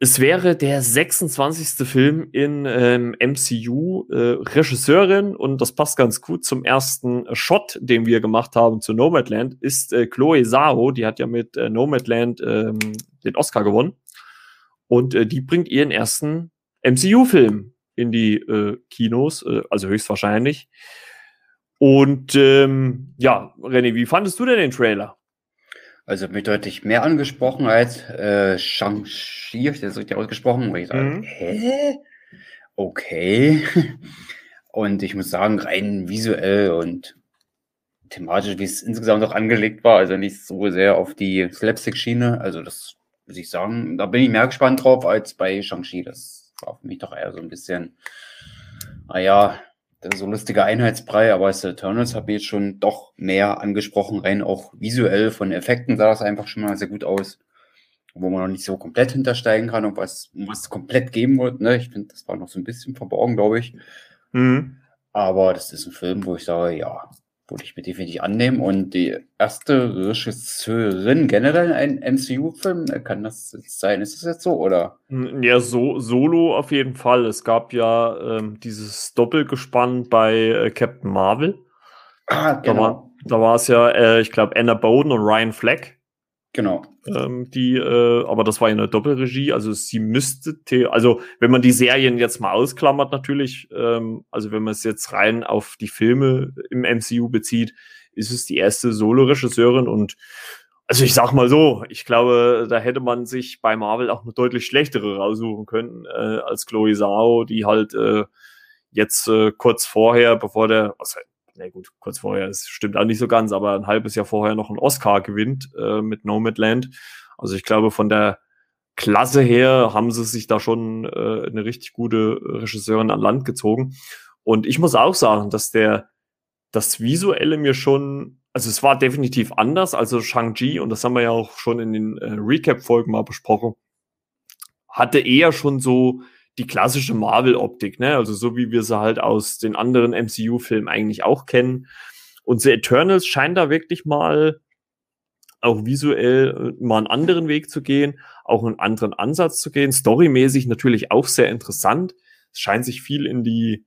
Es wäre der 26. Film in ähm, MCU. Äh, Regisseurin, und das passt ganz gut zum ersten Shot, den wir gemacht haben zu Nomadland, ist äh, Chloe Zhao. Die hat ja mit äh, Nomadland ähm, den Oscar gewonnen. Und äh, die bringt ihren ersten MCU-Film in die äh, Kinos, äh, also höchstwahrscheinlich. Und ähm, ja, René, wie fandest du denn den Trailer? Also mich deutlich mehr angesprochen als äh, Shang-Chi, habe ich das richtig ausgesprochen? Und ich sage, mhm. hä? Okay. Und ich muss sagen, rein visuell und thematisch, wie es insgesamt auch angelegt war, also nicht so sehr auf die Slapstick-Schiene. Also das muss ich sagen, da bin ich mehr gespannt drauf als bei Shang-Chi. Das war für mich doch eher so ein bisschen, naja, so lustiger Einheitsbrei, aber als Eternals habe ich jetzt schon doch mehr angesprochen, rein auch visuell von Effekten sah das einfach schon mal sehr gut aus, wo man noch nicht so komplett hintersteigen kann, ob was, was komplett geben wird. Ne? Ich finde, das war noch so ein bisschen verborgen, glaube ich. Mhm. Aber das ist ein Film, wo ich sage, ja, würde ich mir definitiv annehmen. Und die erste Regisseurin generell ein MCU-Film, kann das sein? Ist das jetzt so, oder? Ja, so, solo auf jeden Fall. Es gab ja ähm, dieses Doppelgespann bei äh, Captain Marvel. Ah, genau. Da war es ja, äh, ich glaube, Anna Bowden und Ryan Fleck. Genau. Ähm, die, äh, aber das war ja eine Doppelregie, also sie müsste, also wenn man die Serien jetzt mal ausklammert natürlich, ähm, also wenn man es jetzt rein auf die Filme im MCU bezieht, ist es die erste Solo-Regisseurin und also ich sag mal so, ich glaube, da hätte man sich bei Marvel auch eine deutlich schlechtere raussuchen können äh, als Chloe Zhao, die halt äh, jetzt äh, kurz vorher, bevor der, was na gut, kurz vorher, es stimmt auch nicht so ganz, aber ein halbes Jahr vorher noch einen Oscar gewinnt äh, mit Nomadland. Also ich glaube, von der Klasse her haben sie sich da schon äh, eine richtig gute Regisseurin an Land gezogen. Und ich muss auch sagen, dass der das Visuelle mir schon, also es war definitiv anders. Also Shang-Chi, und das haben wir ja auch schon in den äh, Recap-Folgen mal besprochen, hatte eher schon so die klassische Marvel-Optik, ne? Also so wie wir sie halt aus den anderen MCU-Filmen eigentlich auch kennen. Und The Eternals scheint da wirklich mal auch visuell äh, mal einen anderen Weg zu gehen, auch einen anderen Ansatz zu gehen. Storymäßig natürlich auch sehr interessant. Es scheint sich viel in die,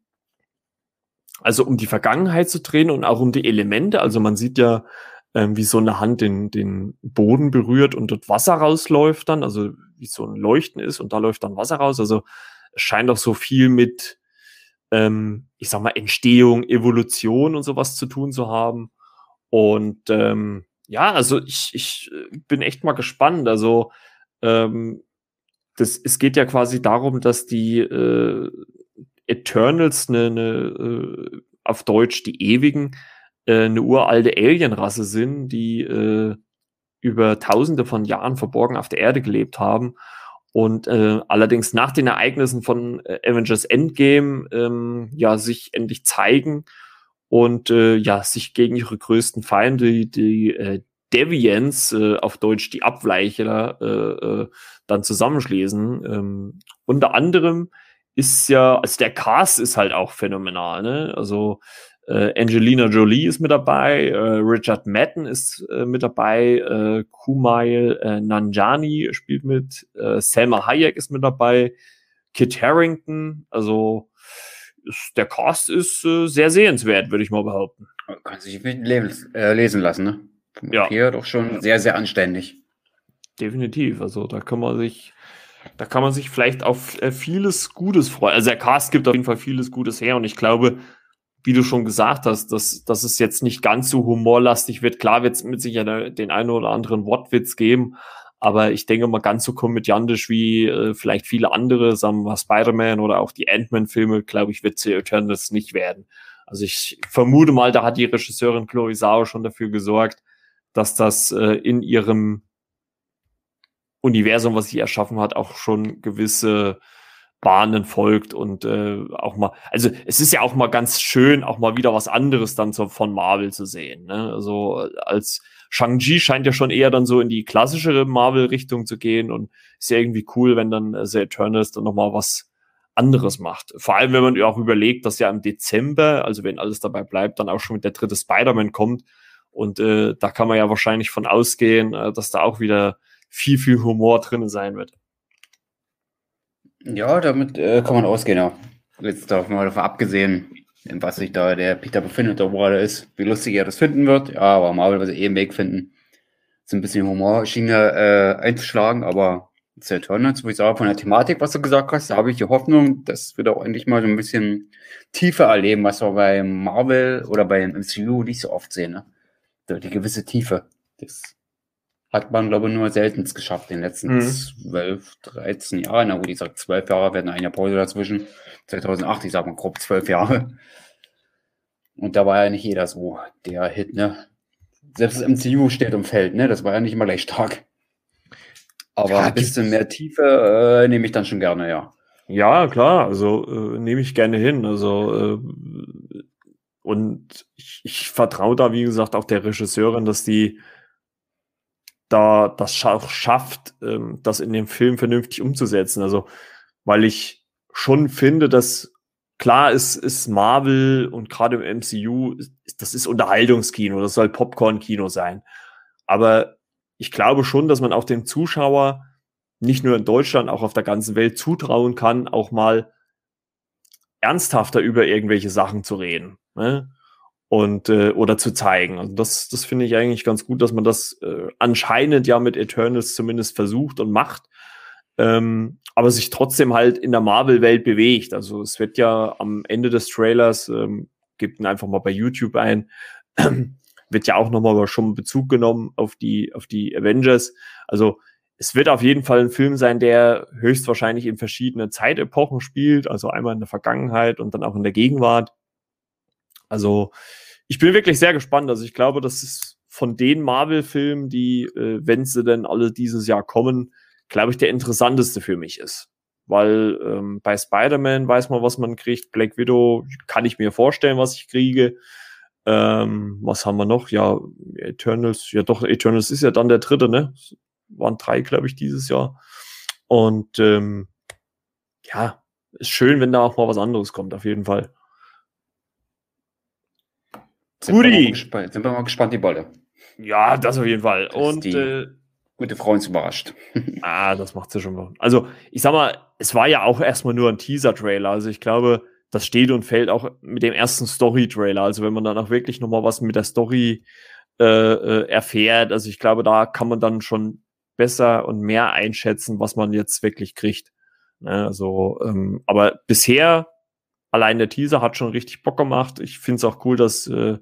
also um die Vergangenheit zu drehen und auch um die Elemente. Also man sieht ja, ähm, wie so eine Hand den, den Boden berührt und dort Wasser rausläuft dann, also wie so ein Leuchten ist und da läuft dann Wasser raus. Also scheint auch so viel mit, ähm, ich sag mal, Entstehung, Evolution und sowas zu tun zu haben. Und ähm, ja, also ich, ich äh, bin echt mal gespannt. Also ähm, das, es geht ja quasi darum, dass die äh, Eternals eine, eine äh, auf Deutsch die Ewigen äh, eine uralte Alienrasse sind, die äh, über Tausende von Jahren verborgen auf der Erde gelebt haben und äh, allerdings nach den Ereignissen von äh, Avengers Endgame ähm, ja sich endlich zeigen und äh, ja sich gegen ihre größten Feinde, die, äh, Deviants, äh, auf Deutsch die Abweichler, äh, äh, dann zusammenschließen. Ähm, unter anderem ist ja, also der Cast ist halt auch phänomenal, ne? Also äh, Angelina Jolie ist mit dabei, äh, Richard Madden ist äh, mit dabei, äh, Kumail äh, Nanjani spielt mit, äh, Selma Hayek ist mit dabei, Kit Harrington, also ist, der Cast ist sehr sehenswert, würde ich mal behaupten. Kann sich lesen, lassen, ne? Vom ja. Hier doch schon sehr, sehr anständig. Definitiv. Also da kann man sich, da kann man sich vielleicht auf vieles Gutes freuen. Also der Cast gibt auf jeden Fall vieles Gutes her und ich glaube, wie du schon gesagt hast, dass, dass es jetzt nicht ganz so humorlastig wird. Klar wird es mit Sicherheit den einen oder anderen Wortwitz geben, aber ich denke mal ganz so komödiantisch wie äh, vielleicht viele andere, sagen wir Spider-Man oder auch die Ant-Man-Filme, glaube ich, wird sie Eternals nicht werden. Also ich vermute mal, da hat die Regisseurin Chloe Zhao schon dafür gesorgt, dass das äh, in ihrem Universum, was sie erschaffen hat, auch schon gewisse Bahnen folgt und äh, auch mal, also es ist ja auch mal ganz schön, auch mal wieder was anderes dann so von Marvel zu sehen. Ne? Also als Shang-Chi scheint ja schon eher dann so in die klassischere Marvel-Richtung zu gehen und ist ja irgendwie cool, wenn dann äh, The Eternals dann nochmal was anderes macht. Vor allem, wenn man auch überlegt, dass ja im Dezember, also wenn alles dabei bleibt, dann auch schon mit der dritte Spider-Man kommt. Und äh, da kann man ja wahrscheinlich von ausgehen, äh, dass da auch wieder viel, viel Humor drin sein wird. Ja, damit äh, kann man ausgehen, ja. Jetzt davon davon abgesehen, in was sich da der Peter befindet, oder wo er ist, wie lustig er das finden wird. Ja, aber Marvel wird eh einen Weg finden, so ein bisschen Humorschiene äh, einzuschlagen, aber Sehr Eternals, wo ich sage, von der Thematik, was du gesagt hast, da habe ich die Hoffnung, dass wir da auch endlich mal so ein bisschen tiefer erleben, was wir bei Marvel oder bei MCU nicht so oft sehen. Ne? Die gewisse Tiefe. Das hat man, glaube ich, nur selten geschafft in den letzten Mhm. zwölf, 13 Jahren. Na gut, ich sag zwölf Jahre, werden eine Pause dazwischen. 2008, ich sag mal grob zwölf Jahre. Und da war ja nicht jeder so der Hit, ne? Selbst das MCU steht und fällt, ne? Das war ja nicht immer gleich stark. Aber Ja, ein bisschen mehr Tiefe äh, nehme ich dann schon gerne, ja. Ja, klar, also äh, nehme ich gerne hin. Also äh, und ich, ich vertraue da, wie gesagt, auch der Regisseurin, dass die da das auch schafft, ähm, das in dem Film vernünftig umzusetzen. Also, weil ich schon finde, dass klar ist, ist Marvel und gerade im MCU, das ist Unterhaltungskino, das soll Popcorn-Kino sein. Aber ich glaube schon, dass man auch dem Zuschauer nicht nur in Deutschland, auch auf der ganzen Welt zutrauen kann, auch mal ernsthafter über irgendwelche Sachen zu reden. Ne? Und äh, oder zu zeigen. Also das, das finde ich eigentlich ganz gut, dass man das äh, anscheinend ja mit Eternals zumindest versucht und macht. Ähm, aber sich trotzdem halt in der Marvel-Welt bewegt. Also es wird ja am Ende des Trailers, ähm, gibt ihn einfach mal bei YouTube ein, wird ja auch nochmal schon Bezug genommen auf die, auf die Avengers. Also es wird auf jeden Fall ein Film sein, der höchstwahrscheinlich in verschiedenen Zeitepochen spielt, also einmal in der Vergangenheit und dann auch in der Gegenwart. Also ich bin wirklich sehr gespannt. Also ich glaube, das ist von den Marvel-Filmen, die, äh, wenn sie denn alle dieses Jahr kommen, glaube ich, der interessanteste für mich ist. Weil ähm, bei Spider-Man weiß man, was man kriegt. Black Widow kann ich mir vorstellen, was ich kriege. Ähm, was haben wir noch? Ja, Eternals. Ja, doch, Eternals ist ja dann der dritte, ne? Waren drei, glaube ich, dieses Jahr. Und ähm, ja, ist schön, wenn da auch mal was anderes kommt, auf jeden Fall. Sind wir, Guti. mal gespannt, sind wir mal gespannt, die Bolle. Ja, das auf jeden Fall. Und äh, Gute Frau uns überrascht. Ah, das macht sie schon mal. Also, ich sag mal, es war ja auch erstmal nur ein Teaser-Trailer. Also, ich glaube, das steht und fällt auch mit dem ersten Story-Trailer. Also, wenn man dann auch wirklich nochmal was mit der Story äh, äh, erfährt, also ich glaube, da kann man dann schon besser und mehr einschätzen, was man jetzt wirklich kriegt. Ne, also, ähm, aber bisher allein der Teaser hat schon richtig Bock gemacht. Ich finde es auch cool, dass äh,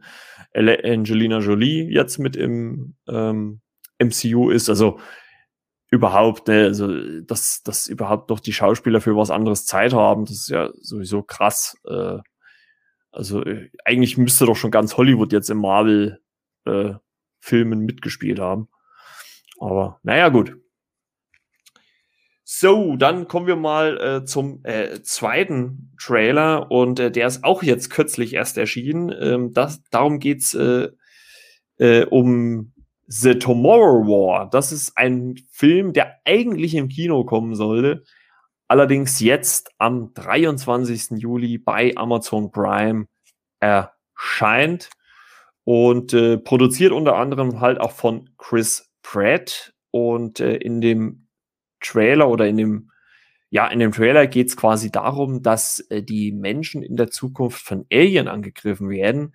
Angelina Jolie jetzt mit im ähm, MCU ist. Also überhaupt, ne, also dass, dass überhaupt noch die Schauspieler für was anderes Zeit haben, das ist ja sowieso krass. Äh, also äh, eigentlich müsste doch schon ganz Hollywood jetzt im Marvel äh, Filmen mitgespielt haben. Aber naja, gut. So, dann kommen wir mal äh, zum äh, zweiten Trailer und äh, der ist auch jetzt kürzlich erst erschienen. Ähm, das, darum geht's äh, äh, um The Tomorrow War. Das ist ein Film, der eigentlich im Kino kommen sollte, allerdings jetzt am 23. Juli bei Amazon Prime erscheint und äh, produziert unter anderem halt auch von Chris Pratt und äh, in dem Trailer oder in dem ja, in dem Trailer geht es quasi darum, dass äh, die Menschen in der Zukunft von Alien angegriffen werden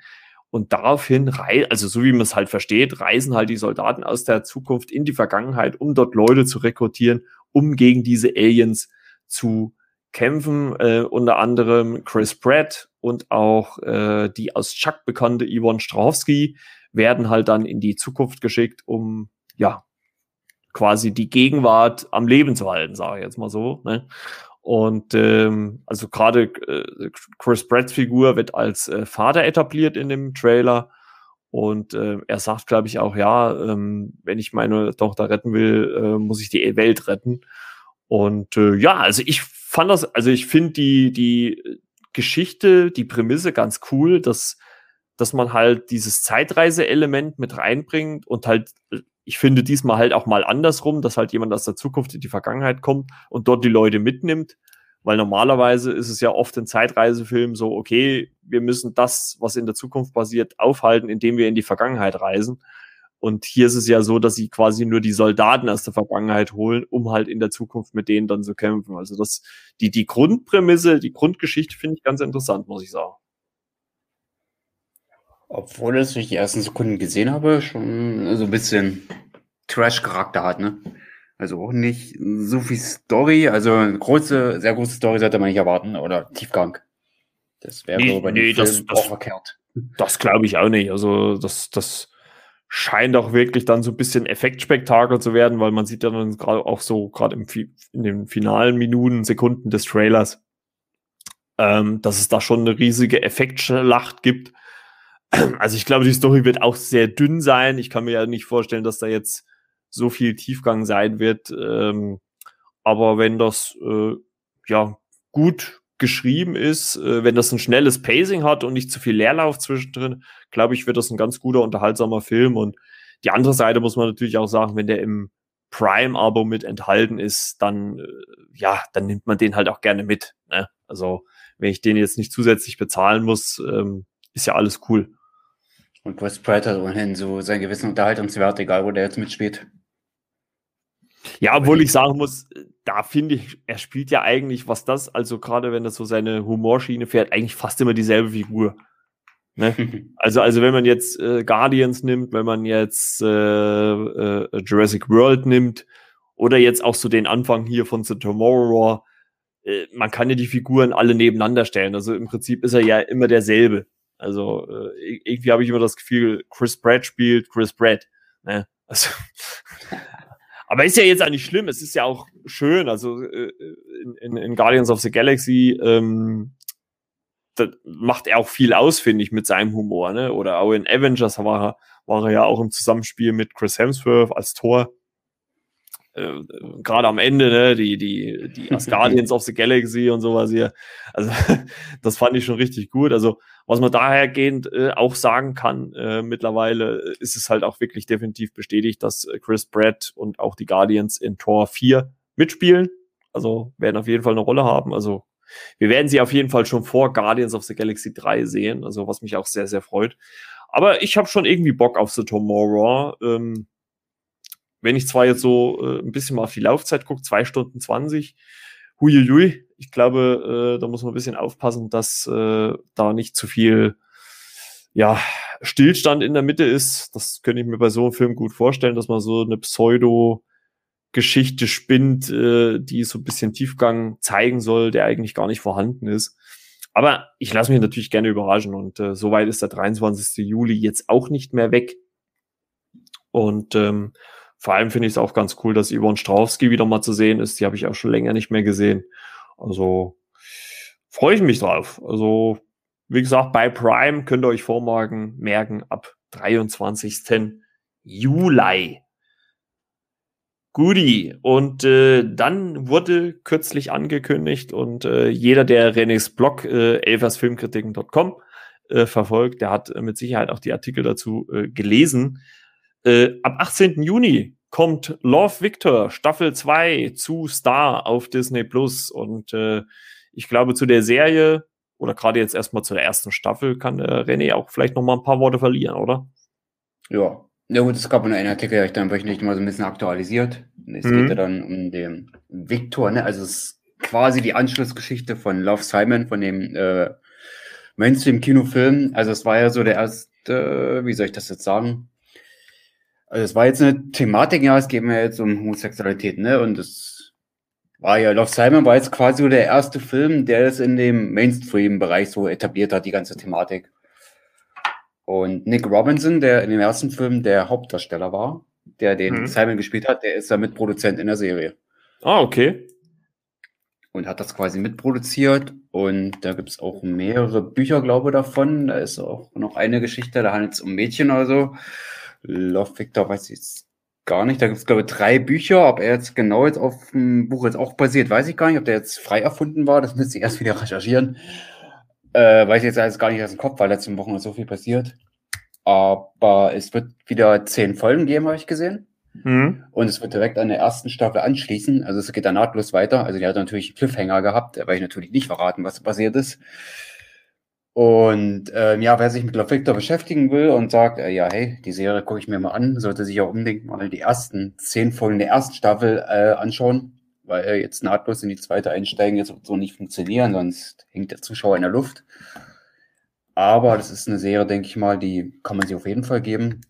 und daraufhin, also so wie man es halt versteht, reisen halt die Soldaten aus der Zukunft in die Vergangenheit, um dort Leute zu rekrutieren, um gegen diese Aliens zu kämpfen. Äh, unter anderem Chris Pratt und auch äh, die aus Chuck bekannte Yvonne Strahovski werden halt dann in die Zukunft geschickt, um ja quasi die Gegenwart am Leben zu halten, sage ich jetzt mal so. Ne? Und ähm, also gerade äh, Chris Pratts Figur wird als äh, Vater etabliert in dem Trailer. Und äh, er sagt, glaube ich, auch, ja, ähm, wenn ich meine Tochter retten will, äh, muss ich die Welt retten. Und äh, ja, also ich fand das, also ich finde die, die Geschichte, die Prämisse ganz cool, dass, dass man halt dieses Zeitreise-Element mit reinbringt und halt ich finde diesmal halt auch mal andersrum, dass halt jemand aus der Zukunft in die Vergangenheit kommt und dort die Leute mitnimmt. Weil normalerweise ist es ja oft in Zeitreisefilmen so, okay, wir müssen das, was in der Zukunft passiert, aufhalten, indem wir in die Vergangenheit reisen. Und hier ist es ja so, dass sie quasi nur die Soldaten aus der Vergangenheit holen, um halt in der Zukunft mit denen dann zu kämpfen. Also das, die, die Grundprämisse, die Grundgeschichte finde ich ganz interessant, muss ich sagen. Obwohl es, wie ich die ersten Sekunden gesehen habe, schon so ein bisschen Trash-Charakter hat, ne? Also auch nicht so viel Story, also eine große, sehr große Story sollte man nicht erwarten oder Tiefgang. Das wäre nee, bei nee, das, das, auch verkehrt. Das glaube ich auch nicht. Also das, das scheint auch wirklich dann so ein bisschen Effektspektakel zu werden, weil man sieht ja dann gerade auch so gerade in den finalen Minuten, Sekunden des Trailers, ähm, dass es da schon eine riesige Effektschlacht gibt also ich glaube, die Story wird auch sehr dünn sein. Ich kann mir ja nicht vorstellen, dass da jetzt so viel Tiefgang sein wird. Ähm, aber wenn das äh, ja gut geschrieben ist, äh, wenn das ein schnelles Pacing hat und nicht zu viel Leerlauf zwischendrin, glaube ich, wird das ein ganz guter, unterhaltsamer Film. Und die andere Seite muss man natürlich auch sagen, wenn der im Prime-Abo mit enthalten ist, dann äh, ja, dann nimmt man den halt auch gerne mit. Ne? Also wenn ich den jetzt nicht zusätzlich bezahlen muss, ähm, ist ja alles cool. Und Chris Pratt hat ohnehin so seinen gewissen Unterhaltungswert, egal wo der jetzt mitspielt. Ja, obwohl ich sagen muss, da finde ich, er spielt ja eigentlich, was das, also gerade wenn das so seine Humorschiene fährt, eigentlich fast immer dieselbe Figur. Ne? also, also wenn man jetzt äh, Guardians nimmt, wenn man jetzt äh, äh, Jurassic World nimmt oder jetzt auch so den Anfang hier von The Tomorrow War, äh, man kann ja die Figuren alle nebeneinander stellen. Also im Prinzip ist er ja immer derselbe. Also äh, irgendwie habe ich immer das Gefühl, Chris Pratt spielt Chris Pratt. Ne? Also, aber ist ja jetzt eigentlich schlimm. Es ist ja auch schön. Also äh, in, in, Guardians of the Galaxy ähm, macht er auch viel aus, finde ich, mit seinem Humor. Ne? Oder auch in Avengers war er, war er ja auch im Zusammenspiel mit Chris Hemsworth als Tor äh, gerade am Ende, ne, die, die, die Asgardians of the Galaxy und sowas hier. Also, das fand ich schon richtig gut. Also, was man dahergehend äh, auch sagen kann, äh, mittlerweile ist es halt auch wirklich definitiv bestätigt, dass Chris Pratt und auch die Guardians in Tor 4 mitspielen. Also, werden auf jeden Fall eine Rolle haben. Also, wir werden sie auf jeden Fall schon vor Guardians of the Galaxy 3 sehen, also was mich auch sehr, sehr freut. Aber ich habe schon irgendwie Bock auf The Tomorrow. Ähm, wenn ich zwar jetzt so äh, ein bisschen mal auf die Laufzeit gucke, zwei Stunden zwanzig, huiuiui, ich glaube, äh, da muss man ein bisschen aufpassen, dass äh, da nicht zu viel ja, Stillstand in der Mitte ist. Das könnte ich mir bei so einem Film gut vorstellen, dass man so eine Pseudo- Geschichte spinnt, äh, die so ein bisschen Tiefgang zeigen soll, der eigentlich gar nicht vorhanden ist. Aber ich lasse mich natürlich gerne überraschen und äh, soweit ist der 23. Juli jetzt auch nicht mehr weg. Und ähm, vor allem finde ich es auch ganz cool, dass Yvonne Strahovski wieder mal zu sehen ist. Die habe ich auch schon länger nicht mehr gesehen. Also freue ich mich drauf. Also, wie gesagt, bei Prime könnt ihr euch vormerken, merken ab 23. Juli. Guti. Und äh, dann wurde kürzlich angekündigt und äh, jeder, der Renés Blog äh, elversfilmkritiken.com äh, verfolgt, der hat äh, mit Sicherheit auch die Artikel dazu äh, gelesen. Äh, ab 18. Juni kommt Love Victor Staffel 2 zu Star auf Disney Plus und äh, ich glaube zu der Serie oder gerade jetzt erstmal zur ersten Staffel kann äh, René auch vielleicht noch mal ein paar Worte verlieren, oder? Ja, ja gut, es gab nur einen Artikel, der ich dann wöchentlich mal so ein bisschen aktualisiert. Es mhm. geht ja dann um den Victor, ne? Also es ist quasi die Anschlussgeschichte von Love Simon, von dem äh, Mainstream-Kinofilm. Also es war ja so der erste, wie soll ich das jetzt sagen? Also es war jetzt eine Thematik, ja, es geht mir jetzt um Homosexualität, ne? Und es war ja, Love Simon war jetzt quasi so der erste Film, der es in dem Mainstream-Bereich so etabliert hat, die ganze Thematik. Und Nick Robinson, der in dem ersten Film der Hauptdarsteller war, der den mhm. Simon gespielt hat, der ist da Mitproduzent in der Serie. Ah, okay. Und hat das quasi mitproduziert. Und da gibt es auch mehrere Bücher, glaube ich, davon. Da ist auch noch eine Geschichte, da handelt es um Mädchen oder so. Love Victor weiß ich jetzt gar nicht. Da gibt es, glaube ich, drei Bücher. Ob er jetzt genau jetzt auf dem Buch jetzt auch basiert, weiß ich gar nicht. Ob der jetzt frei erfunden war, das müsste ich erst wieder recherchieren. Äh, weiß ich jetzt alles gar nicht aus dem Kopf, weil letzten Wochen so viel passiert. Aber es wird wieder zehn Folgen geben, habe ich gesehen. Mhm. Und es wird direkt an der ersten Staffel anschließen. Also es geht dann nahtlos weiter. Also die hat natürlich Cliffhanger gehabt, weil ich natürlich nicht verraten, was passiert ist. Und ähm, ja, wer sich mit Love Victor beschäftigen will und sagt, äh, ja, hey, die Serie gucke ich mir mal an, sollte sich auch unbedingt mal die ersten zehn Folgen der ersten Staffel äh, anschauen weil er jetzt nahtlos in die zweite einsteigen jetzt so nicht funktionieren, sonst hängt der Zuschauer in der Luft. Aber das ist eine Serie, denke ich mal, die kann man sich auf jeden Fall geben.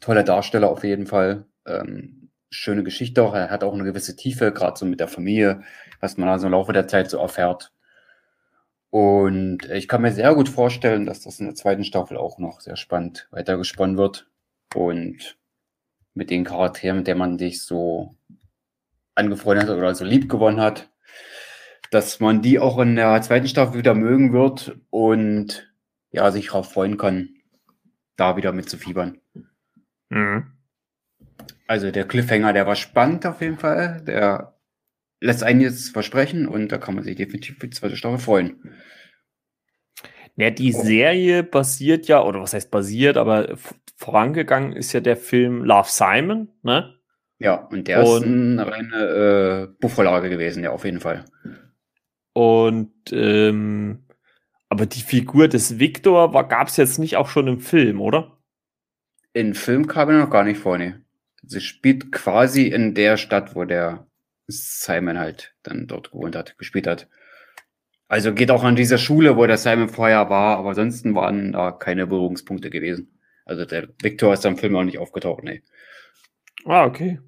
Toller Darsteller auf jeden Fall. Ähm, schöne Geschichte auch. Er hat auch eine gewisse Tiefe, gerade so mit der Familie, was man also im Laufe der Zeit so erfährt. Und ich kann mir sehr gut vorstellen, dass das in der zweiten Staffel auch noch sehr spannend weitergesponnen wird. Und mit den Charakteren, mit denen man sich so angefreundet hat oder so lieb gewonnen hat, dass man die auch in der zweiten Staffel wieder mögen wird und ja, sich darauf freuen kann, da wieder mitzufiebern. Mhm. Also der Cliffhanger, der war spannend auf jeden Fall. Der lässt einen jetzt versprechen und da kann man sich definitiv für die zweite Staffel freuen. Ja, die Serie basiert ja, oder was heißt basiert, aber vorangegangen ist ja der Film Love Simon, ne? Ja, und der und, ist eine reine äh, Buchvorlage gewesen, ja, auf jeden Fall. Und ähm, aber die Figur des Victor gab es jetzt nicht auch schon im Film, oder? In Film kam er noch gar nicht vor, ne. Sie spielt quasi in der Stadt, wo der Simon halt dann dort gewohnt hat, gespielt hat. Also geht auch an dieser Schule, wo der Simon vorher war, aber ansonsten waren da keine Berührungspunkte gewesen. Also der Victor ist am Film auch nicht aufgetaucht, ne. Ah, okay.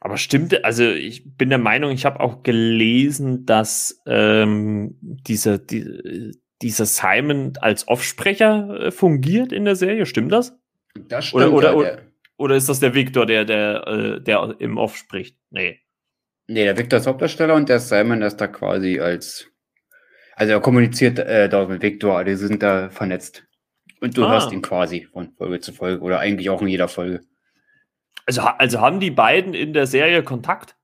Aber stimmt, also ich bin der Meinung, ich habe auch gelesen, dass ähm, dieser, die, dieser Simon als Offsprecher äh, fungiert in der Serie. Stimmt das? Das stimmt. Oder, oder, oder, oder ist das der Victor, der, der, äh, der im Off spricht? Nee. Nee, der Victor ist Hauptdarsteller und der Simon ist da quasi als. Also er kommuniziert äh, dort mit Victor, die sind da vernetzt. Und du ah. hörst ihn quasi von Folge zu Folge oder eigentlich auch in jeder Folge. Also, also haben die beiden in der Serie Kontakt?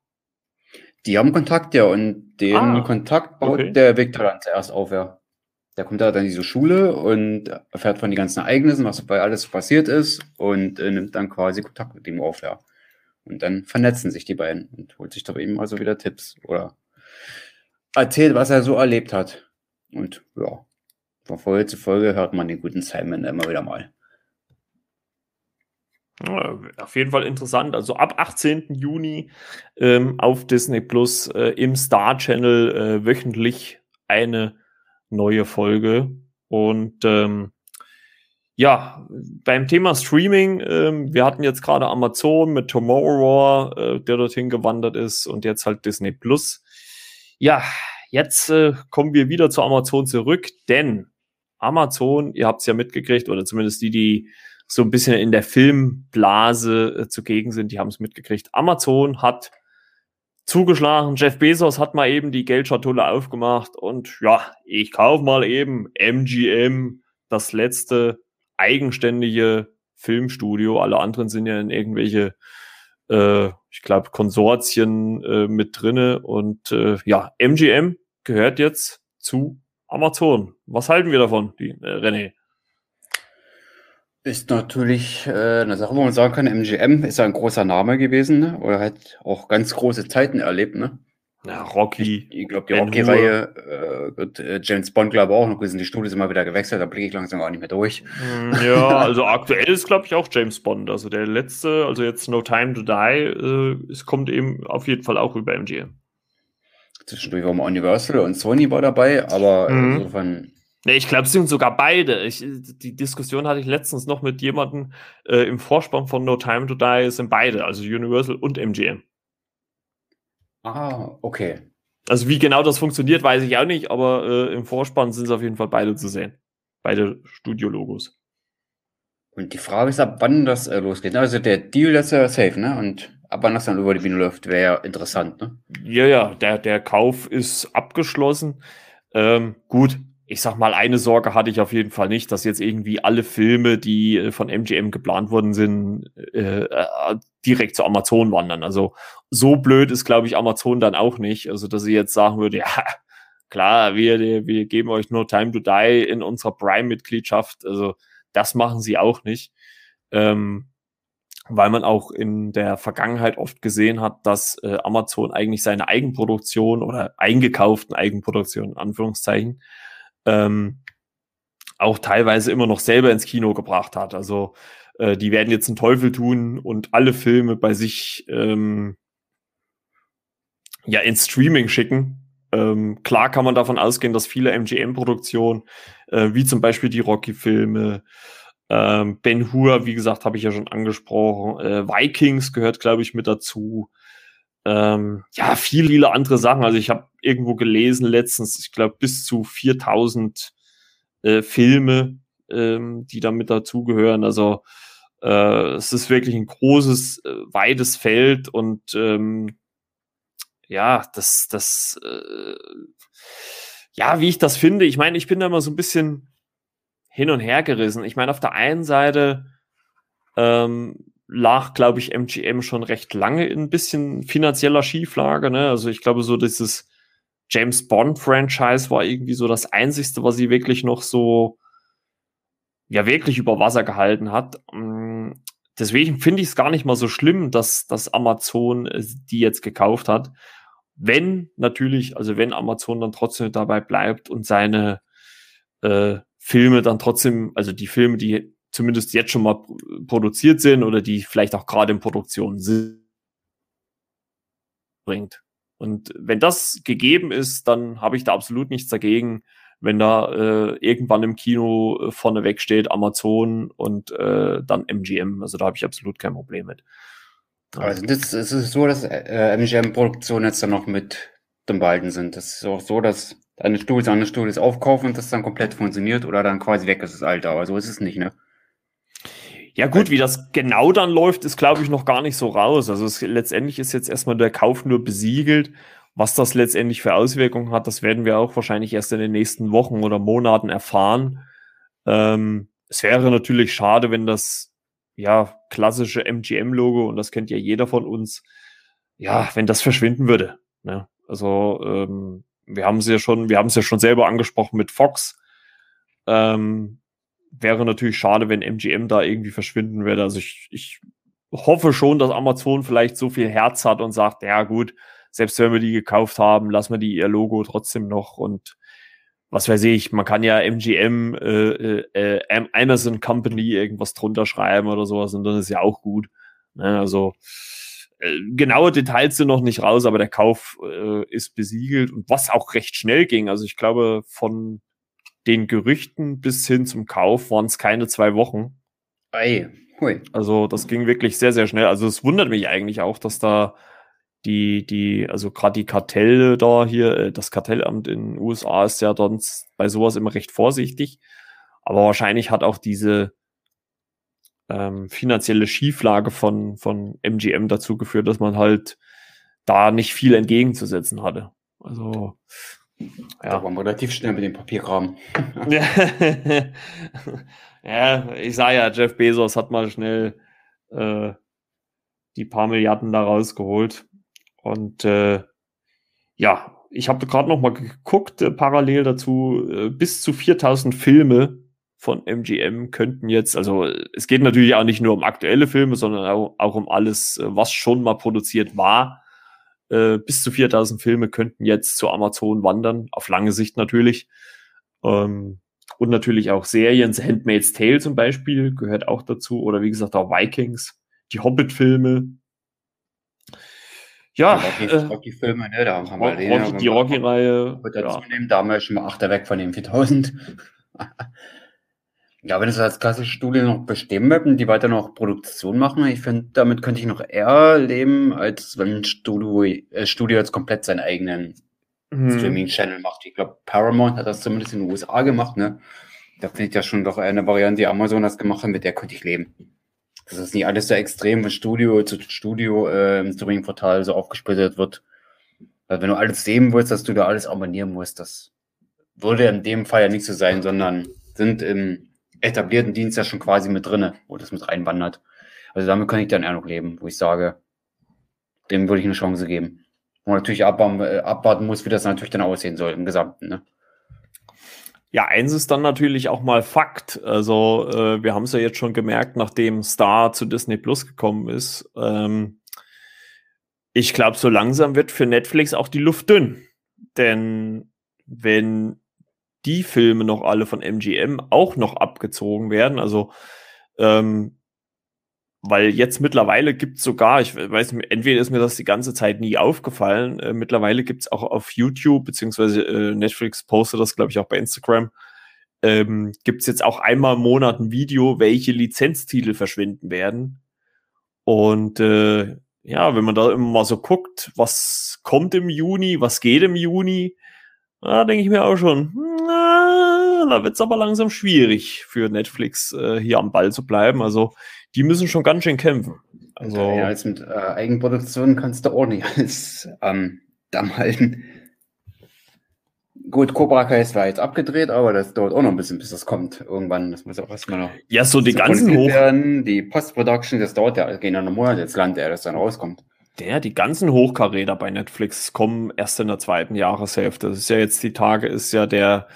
Die haben Kontakt, ja, und den ah, Kontakt baut okay. der Victor dann zuerst auf, ja. Der kommt da dann in diese Schule und erfährt von den ganzen Ereignissen, was bei alles passiert ist und äh, nimmt dann quasi Kontakt mit ihm auf, ja. Und dann vernetzen sich die beiden und holt sich doch eben also wieder Tipps oder erzählt, was er so erlebt hat. Und ja, von Folge zu Folge hört man den guten Simon immer wieder mal. Auf jeden Fall interessant. Also ab 18. Juni ähm, auf Disney Plus äh, im Star Channel äh, wöchentlich eine neue Folge. Und ähm, ja, beim Thema Streaming, ähm, wir hatten jetzt gerade Amazon mit Tomorrow War, äh, der dorthin gewandert ist und jetzt halt Disney Plus. Ja, jetzt äh, kommen wir wieder zu Amazon zurück, denn Amazon, ihr habt es ja mitgekriegt, oder zumindest die, die so ein bisschen in der Filmblase äh, zugegen sind, die haben es mitgekriegt. Amazon hat zugeschlagen, Jeff Bezos hat mal eben die Geldschatulle aufgemacht und ja, ich kaufe mal eben MGM, das letzte eigenständige Filmstudio. Alle anderen sind ja in irgendwelche äh, ich glaube, Konsortien äh, mit drinne und äh, ja, MGM gehört jetzt zu Amazon. Was halten wir davon, die, äh, René? Ist natürlich äh, eine Sache, wo man sagen kann, MGM ist ja ein großer Name gewesen, ne? oder hat auch ganz große Zeiten erlebt, ne? Ja, Rocky. Ich, ich glaube, die Rocky-Reihe äh, äh, James Bond, glaube ich, auch noch sind die Studios immer wieder gewechselt, da blicke ich langsam auch nicht mehr durch. Hm, ja, also aktuell ist, glaube ich, auch James Bond. Also der letzte, also jetzt No Time to Die, äh, es kommt eben auf jeden Fall auch über MGM. Zwischendurch war mal Universal und Sony war dabei, aber mhm. insofern. Nee, ich glaube, es sind sogar beide. Ich, die Diskussion hatte ich letztens noch mit jemandem äh, im Vorspann von No Time to Die, sind beide, also Universal und MGM. Ah, okay. Also wie genau das funktioniert, weiß ich auch nicht, aber äh, im Vorspann sind es auf jeden Fall beide zu sehen. Beide Studio-Logos. Und die Frage ist, ab wann das äh, losgeht. Also der Deal ist ja safe, ne? Und ab wann das dann über die Bühne läuft, wäre ja interessant, ne? Ja, ja, der, der Kauf ist abgeschlossen. Ähm, gut, ich sag mal, eine Sorge hatte ich auf jeden Fall nicht, dass jetzt irgendwie alle Filme, die äh, von MGM geplant worden sind, äh, äh, direkt zu Amazon wandern. Also so blöd ist, glaube ich, Amazon dann auch nicht. Also, dass sie jetzt sagen würde, ja, klar, wir, wir geben euch nur Time to Die in unserer Prime-Mitgliedschaft. Also, das machen sie auch nicht. Ähm, weil man auch in der Vergangenheit oft gesehen hat, dass äh, Amazon eigentlich seine Eigenproduktion oder eingekauften Eigenproduktion, in Anführungszeichen, ähm, auch teilweise immer noch selber ins Kino gebracht hat. Also äh, die werden jetzt einen Teufel tun und alle Filme bei sich ähm, ja ins Streaming schicken. Ähm, klar kann man davon ausgehen, dass viele MGM-Produktionen, äh, wie zum Beispiel die Rocky-Filme, ähm, Ben Hur, wie gesagt, habe ich ja schon angesprochen, äh, Vikings gehört, glaube ich, mit dazu. Ähm, ja, viele, viele andere Sachen. Also ich habe irgendwo gelesen letztens, ich glaube bis zu 4000 äh, Filme, ähm, die damit dazugehören. Also äh, es ist wirklich ein großes, äh, weites Feld und ähm, ja, das, das, äh, ja, wie ich das finde, ich meine, ich bin da immer so ein bisschen hin und her gerissen. Ich meine, auf der einen Seite ähm, lag, glaube ich, MGM schon recht lange in ein bisschen finanzieller Schieflage. Ne? Also ich glaube, so dieses James Bond-Franchise war irgendwie so das Einzigste, was sie wirklich noch so, ja, wirklich über Wasser gehalten hat. Mm, deswegen finde ich es gar nicht mal so schlimm, dass, dass Amazon äh, die jetzt gekauft hat. Wenn natürlich, also wenn Amazon dann trotzdem dabei bleibt und seine äh, Filme dann trotzdem, also die Filme, die zumindest jetzt schon mal produziert sind oder die vielleicht auch gerade in Produktion sind, bringt. Und wenn das gegeben ist, dann habe ich da absolut nichts dagegen, wenn da äh, irgendwann im Kino äh, vorneweg steht Amazon und äh, dann MGM. Also da habe ich absolut kein Problem mit. Also das, es ist so, dass äh, MGM-Produktionen jetzt dann noch mit dem beiden sind. Das ist auch so, dass eine Studios andere Studios aufkaufen und das dann komplett funktioniert oder dann quasi weg ist das Alter. Aber so ist es nicht, ne? Ja gut, wie das genau dann läuft, ist glaube ich noch gar nicht so raus. Also es, letztendlich ist jetzt erstmal der Kauf nur besiegelt. Was das letztendlich für Auswirkungen hat, das werden wir auch wahrscheinlich erst in den nächsten Wochen oder Monaten erfahren. Ähm, es wäre natürlich schade, wenn das ja klassische MGM-Logo und das kennt ja jeder von uns, ja, wenn das verschwinden würde. Ne? Also ähm, wir haben es ja schon, wir haben es ja schon selber angesprochen mit Fox. Ähm, wäre natürlich schade, wenn MGM da irgendwie verschwinden würde. Also ich, ich hoffe schon, dass Amazon vielleicht so viel Herz hat und sagt, ja gut, selbst wenn wir die gekauft haben, lassen wir die ihr Logo trotzdem noch und was weiß ich, man kann ja MGM, äh, äh, äh Amazon Company irgendwas drunter schreiben oder sowas und dann ist ja auch gut. Ne? Also äh, genaue Details sind noch nicht raus, aber der Kauf äh, ist besiegelt und was auch recht schnell ging. Also ich glaube, von den Gerüchten bis hin zum Kauf waren es keine zwei Wochen. Ei, hui. Also das ging wirklich sehr, sehr schnell. Also es wundert mich eigentlich auch, dass da die, die, also gerade die Kartelle da hier, äh, das Kartellamt in den USA ist ja dann bei sowas immer recht vorsichtig. Aber wahrscheinlich hat auch diese ähm, finanzielle Schieflage von, von MGM dazu geführt, dass man halt da nicht viel entgegenzusetzen hatte. Also ja. Da waren wir relativ schnell mit dem Papierkram. ja, ich sah ja, Jeff Bezos hat mal schnell äh, die paar Milliarden da rausgeholt. Und äh, ja, ich habe gerade noch mal geguckt, äh, parallel dazu, äh, bis zu 4000 Filme von MGM könnten jetzt, also es geht natürlich auch nicht nur um aktuelle Filme, sondern auch, auch um alles, äh, was schon mal produziert war. Äh, bis zu 4000 Filme könnten jetzt zu Amazon wandern, auf lange Sicht natürlich. Ähm, und natürlich auch Serien, The Handmaid's Tale zum Beispiel gehört auch dazu. Oder wie gesagt auch Vikings, die Hobbit-Filme. Ja, die äh, Rocky-Filme, ne? Da haben wir Rocky, die Rocky-Reihe. Ja. Da haben wir schon mal achter weg von den 4000. Ja, wenn es als klassische Studio noch bestehen bleibt und die weiter noch Produktion machen, ich finde, damit könnte ich noch eher leben, als wenn ein Studio, äh, Studio jetzt komplett seinen eigenen hm. Streaming-Channel macht. Ich glaube, Paramount hat das zumindest in den USA gemacht, ne? Da finde ich ja schon doch eine Variante, die Amazon das gemacht hat, mit der könnte ich leben. Das ist nicht alles so extrem von Studio zu Studio äh, im Streaming-Portal so aufgesplittet wird. Weil wenn du alles sehen willst, dass du da alles abonnieren musst, das würde in dem Fall ja nicht so sein, sondern sind im etablierten Dienst ja schon quasi mit drinne, wo das mit reinwandert. Also damit kann ich dann eher noch leben, wo ich sage, dem würde ich eine Chance geben. Und natürlich abwarten, äh, muss, wie das natürlich dann aussehen soll im Gesamten. Ne? Ja, eins ist dann natürlich auch mal Fakt. Also äh, wir haben es ja jetzt schon gemerkt, nachdem Star zu Disney Plus gekommen ist. Ähm, ich glaube, so langsam wird für Netflix auch die Luft dünn. Denn wenn die Filme noch alle von MGM auch noch abgezogen werden. Also, ähm, weil jetzt mittlerweile gibt es sogar, ich weiß nicht, entweder ist mir das die ganze Zeit nie aufgefallen, äh, mittlerweile gibt es auch auf YouTube, beziehungsweise äh, Netflix postet das, glaube ich, auch bei Instagram, ähm, gibt es jetzt auch einmal im Monat ein Video, welche Lizenztitel verschwinden werden. Und äh, ja, wenn man da immer mal so guckt, was kommt im Juni, was geht im Juni, da denke ich mir auch schon, na, da wird es aber langsam schwierig für Netflix äh, hier am Ball zu bleiben. Also die müssen schon ganz schön kämpfen. Also, ja, jetzt mit äh, Eigenproduktion kannst du auch nicht alles am Damm halten. Gut, Cobra Kai ist zwar jetzt abgedreht, aber das dauert auch noch ein bisschen, bis das kommt. Irgendwann, das muss auch erstmal noch. Ja, so die ganzen hoch. Werden. Die Post-Production, das dauert ja, gehen ja noch Monate ins Land, der das dann rauskommt. Der, die ganzen Hochkaräter bei Netflix kommen erst in der zweiten Jahreshälfte. Das ist ja jetzt die Tage, ist ja der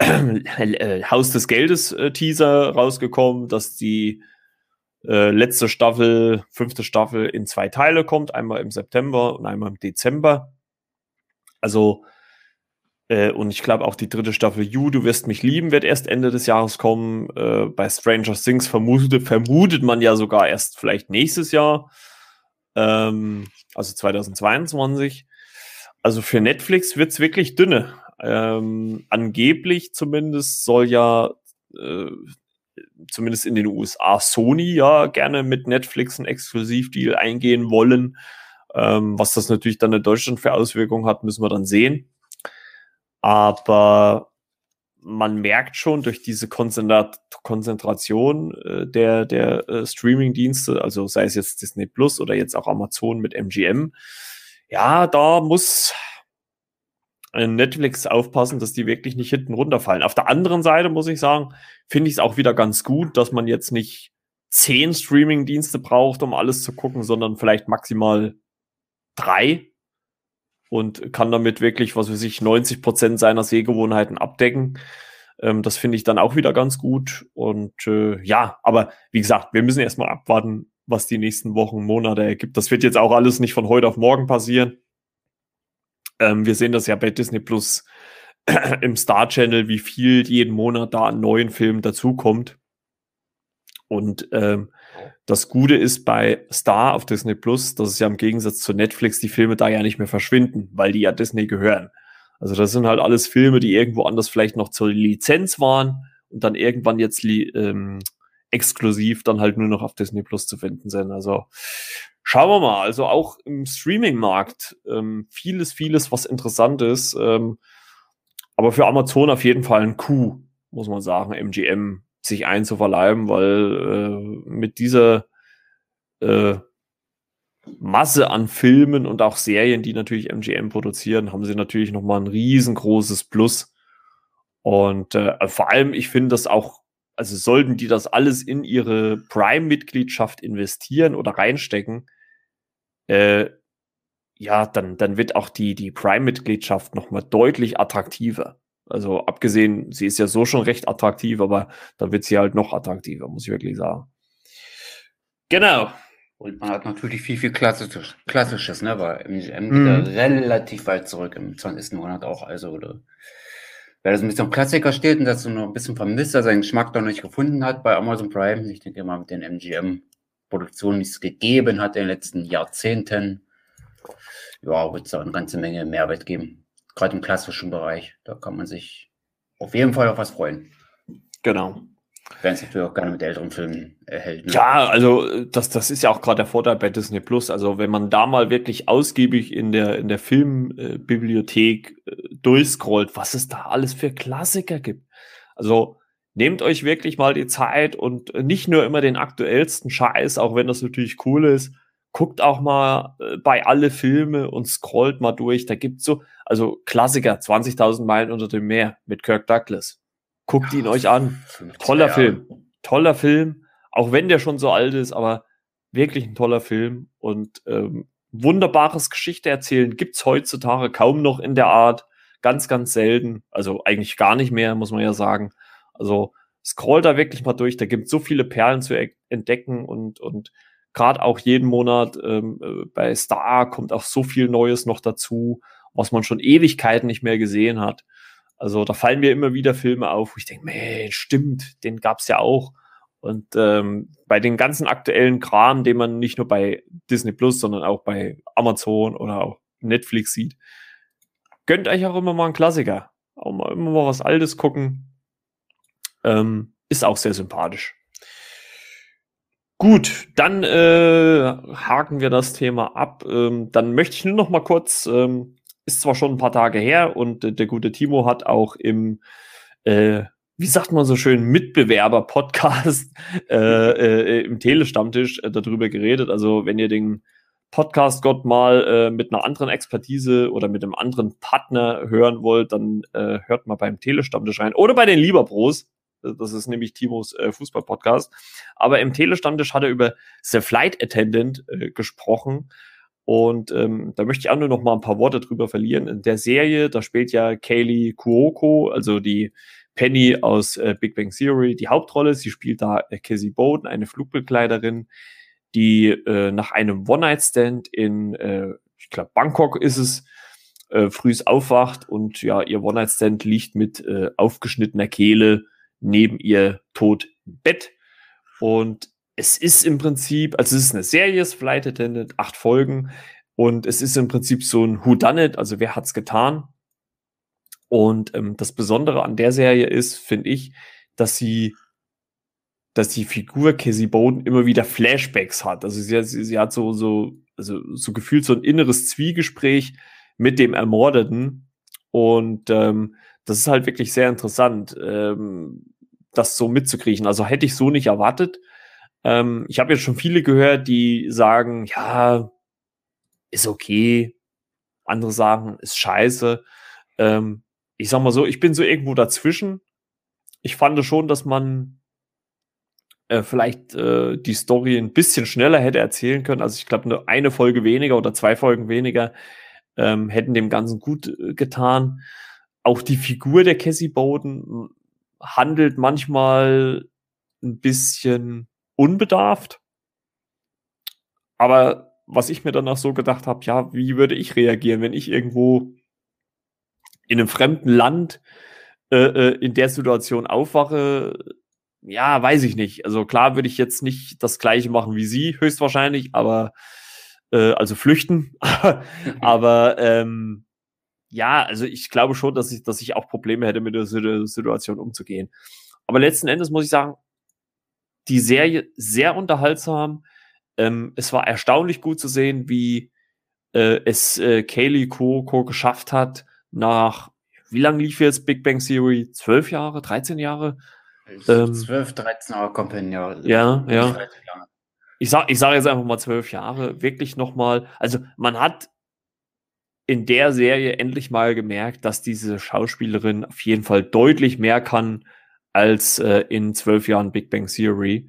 äh, Haus des Geldes äh, Teaser rausgekommen, dass die äh, letzte Staffel, fünfte Staffel in zwei Teile kommt, einmal im September und einmal im Dezember. Also, äh, und ich glaube auch die dritte Staffel You, du wirst mich lieben, wird erst Ende des Jahres kommen. Äh, bei Stranger Things vermutet, vermutet man ja sogar erst vielleicht nächstes Jahr ähm, also 2022. Also für Netflix wird's wirklich dünne. Ähm, angeblich zumindest soll ja äh, zumindest in den USA Sony ja gerne mit Netflix einen Exklusivdeal eingehen wollen. Ähm, was das natürlich dann in Deutschland für Auswirkungen hat, müssen wir dann sehen. Aber man merkt schon durch diese Konzentrat Konzentration äh, der, der äh, Streaming-Dienste, also sei es jetzt Disney Plus oder jetzt auch Amazon mit MGM, ja, da muss Netflix aufpassen, dass die wirklich nicht hinten runterfallen. Auf der anderen Seite muss ich sagen, finde ich es auch wieder ganz gut, dass man jetzt nicht zehn Streaming-Dienste braucht, um alles zu gucken, sondern vielleicht maximal drei und kann damit wirklich, was weiß ich, 90 Prozent seiner Sehgewohnheiten abdecken. Ähm, das finde ich dann auch wieder ganz gut. Und äh, ja, aber wie gesagt, wir müssen erstmal abwarten, was die nächsten Wochen, Monate ergibt. Das wird jetzt auch alles nicht von heute auf morgen passieren. Ähm, wir sehen das ja bei Disney Plus im Star Channel, wie viel jeden Monat da an neuen Filmen dazukommt. Und ähm, das Gute ist bei Star auf Disney Plus, dass es ja im Gegensatz zu Netflix die Filme da ja nicht mehr verschwinden, weil die ja Disney gehören. Also das sind halt alles Filme, die irgendwo anders vielleicht noch zur Lizenz waren und dann irgendwann jetzt ähm, exklusiv dann halt nur noch auf Disney Plus zu finden sind. Also schauen wir mal. Also auch im Streaming-Markt ähm, vieles, vieles, was interessant ist. Ähm, aber für Amazon auf jeden Fall ein Coup, muss man sagen. MGM sich einzuverleiben, weil äh, mit dieser äh, Masse an Filmen und auch Serien, die natürlich MGM produzieren, haben sie natürlich nochmal ein riesengroßes Plus. Und äh, vor allem, ich finde das auch, also sollten die das alles in ihre Prime-Mitgliedschaft investieren oder reinstecken, äh, ja, dann, dann wird auch die, die Prime-Mitgliedschaft nochmal deutlich attraktiver. Also abgesehen, sie ist ja so schon recht attraktiv, aber da wird sie halt noch attraktiver, muss ich wirklich sagen. Genau. Und man hat natürlich viel, viel Klassisches, Klassisches ne? Weil MGM geht mhm. relativ weit zurück im 20. Monat auch. Also, oder, wer das ein bisschen Klassiker steht und das so noch ein bisschen vermisst, dass er seinen Geschmack noch nicht gefunden hat bei Amazon Prime. Ich denke mal, mit den MGM-Produktionen, die es gegeben hat in den letzten Jahrzehnten, ja, wird es da eine ganze Menge Mehrwert geben. Gerade im klassischen Bereich. Da kann man sich auf jeden Fall auf was freuen. Genau. Wenn es natürlich auch gerne mit älteren Filmen erhält. Ne? Ja, also das, das ist ja auch gerade der Vorteil bei Disney Plus. Also wenn man da mal wirklich ausgiebig in der, in der Filmbibliothek äh, durchscrollt, was es da alles für Klassiker gibt. Also nehmt euch wirklich mal die Zeit und nicht nur immer den aktuellsten Scheiß, auch wenn das natürlich cool ist, guckt auch mal äh, bei alle Filme und scrollt mal durch. Da gibt's so, also Klassiker, 20.000 Meilen unter dem Meer mit Kirk Douglas. Guckt ja, ihn euch an. Toller Jahre. Film. Toller Film. Auch wenn der schon so alt ist, aber wirklich ein toller Film und ähm, wunderbares Geschichte erzählen gibt's heutzutage kaum noch in der Art. Ganz, ganz selten. Also eigentlich gar nicht mehr, muss man ja sagen. Also scroll da wirklich mal durch. Da gibt so viele Perlen zu entdecken und, und gerade auch jeden Monat ähm, äh, bei Star kommt auch so viel Neues noch dazu, was man schon Ewigkeiten nicht mehr gesehen hat. Also da fallen mir immer wieder Filme auf, wo ich denke, Mensch, stimmt, den gab's ja auch. Und ähm, bei den ganzen aktuellen Kram, den man nicht nur bei Disney Plus, sondern auch bei Amazon oder auch Netflix sieht, gönnt euch auch immer mal einen Klassiker. Auch mal immer mal was Altes gucken. Ähm, ist auch sehr sympathisch. Gut, dann äh, haken wir das Thema ab. Ähm, dann möchte ich nur noch mal kurz, ähm, ist zwar schon ein paar Tage her und äh, der gute Timo hat auch im, äh, wie sagt man so schön, Mitbewerber-Podcast äh, äh, im Telestammtisch äh, darüber geredet. Also wenn ihr den Podcast Gott mal äh, mit einer anderen Expertise oder mit einem anderen Partner hören wollt, dann äh, hört mal beim Telestammtisch rein oder bei den Lieberbros. Das ist nämlich Timos äh, Fußball-Podcast. Aber im Telestammtisch hat er über The Flight Attendant äh, gesprochen. Und ähm, da möchte ich auch nur noch mal ein paar Worte drüber verlieren. In der Serie, da spielt ja Kaylee Kuoko, also die Penny aus äh, Big Bang Theory, die Hauptrolle. Sie spielt da äh, Cassie Bowden, eine Flugbegleiterin, die äh, nach einem One-Night-Stand in, äh, ich glaube, Bangkok ist es, äh, frühs aufwacht und ja, ihr One-Night-Stand liegt mit äh, aufgeschnittener Kehle neben ihr tot im Bett. Und es ist im Prinzip, also es ist eine Serie, es Flight Attendant, acht Folgen. Und es ist im Prinzip so ein Who Done It, also wer hat's getan? Und ähm, das Besondere an der Serie ist, finde ich, dass sie, dass die Figur Cassie Bowden immer wieder Flashbacks hat. Also sie, sie, sie hat so, so, also so gefühlt so ein inneres Zwiegespräch mit dem Ermordeten. Und ähm, das ist halt wirklich sehr interessant, ähm, das so mitzukriegen. Also hätte ich so nicht erwartet. Ähm, ich habe jetzt schon viele gehört, die sagen, ja, ist okay. Andere sagen, ist scheiße. Ähm, ich sag mal so, ich bin so irgendwo dazwischen. Ich fand schon, dass man äh, vielleicht äh, die Story ein bisschen schneller hätte erzählen können. Also ich glaube, nur eine Folge weniger oder zwei Folgen weniger ähm, hätten dem Ganzen gut äh, getan auch die Figur der Cassie Bowden handelt manchmal ein bisschen unbedarft. Aber was ich mir danach so gedacht habe, ja, wie würde ich reagieren, wenn ich irgendwo in einem fremden Land äh, äh, in der Situation aufwache? Ja, weiß ich nicht. Also klar würde ich jetzt nicht das gleiche machen wie sie, höchstwahrscheinlich, aber äh, also flüchten. aber ähm, ja, also ich glaube schon, dass ich, dass ich auch Probleme hätte, mit der Situation umzugehen. Aber letzten Endes muss ich sagen, die Serie sehr unterhaltsam. Ähm, es war erstaunlich gut zu sehen, wie äh, es äh, Kaylee Kuoko geschafft hat, nach, wie lange lief jetzt Big Bang Theory? Zwölf Jahre, 13 Jahre? Ähm, 12, 13 Jahre Company, ja. Ja, ja. Ich sag, ich sag jetzt einfach mal zwölf Jahre, wirklich nochmal. Also man hat in der Serie endlich mal gemerkt, dass diese Schauspielerin auf jeden Fall deutlich mehr kann als äh, in zwölf Jahren Big Bang Theory.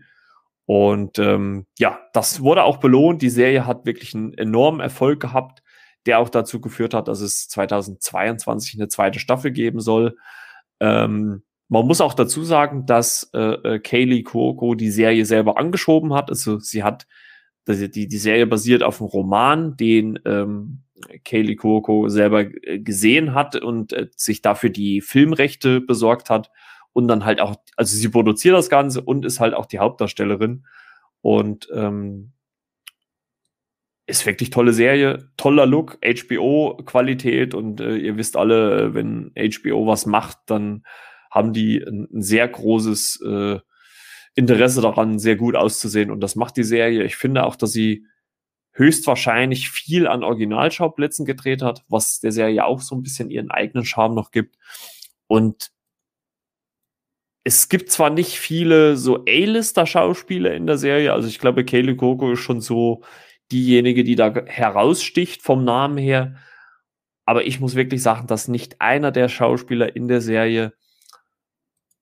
Und ähm, ja, das wurde auch belohnt. Die Serie hat wirklich einen enormen Erfolg gehabt, der auch dazu geführt hat, dass es 2022 eine zweite Staffel geben soll. Ähm, man muss auch dazu sagen, dass äh, äh, Kaylee Cuoco die Serie selber angeschoben hat. Also sie hat die, die Serie basiert auf einem Roman, den ähm, Kaylee Cuoco selber äh, gesehen hat und äh, sich dafür die Filmrechte besorgt hat und dann halt auch, also sie produziert das Ganze und ist halt auch die Hauptdarstellerin. Und ähm, ist wirklich tolle Serie, toller Look, HBO-Qualität und äh, ihr wisst alle, wenn HBO was macht, dann haben die ein, ein sehr großes äh, Interesse daran, sehr gut auszusehen und das macht die Serie. Ich finde auch, dass sie höchstwahrscheinlich viel an Originalschauplätzen gedreht hat, was der Serie auch so ein bisschen ihren eigenen Charme noch gibt. Und es gibt zwar nicht viele so A-Lister-Schauspieler in der Serie, also ich glaube, Kaylee Coco ist schon so diejenige, die da heraussticht vom Namen her. Aber ich muss wirklich sagen, dass nicht einer der Schauspieler in der Serie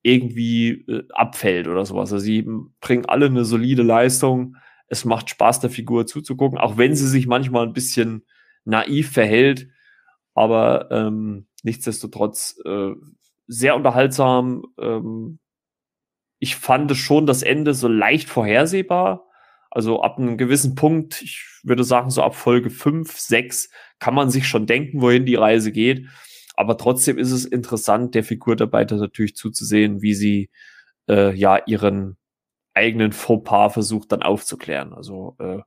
irgendwie äh, abfällt oder sowas. Also sie bringen alle eine solide Leistung. Es macht Spaß, der Figur zuzugucken, auch wenn sie sich manchmal ein bisschen naiv verhält. Aber ähm, nichtsdestotrotz äh, sehr unterhaltsam. Ähm, ich fand schon das Ende so leicht vorhersehbar. Also ab einem gewissen Punkt, ich würde sagen, so ab Folge 5, 6, kann man sich schon denken, wohin die Reise geht. Aber trotzdem ist es interessant, der Figur dabei natürlich zuzusehen, wie sie äh, ja ihren eigenen Fauxpas versucht dann aufzuklären. Also äh,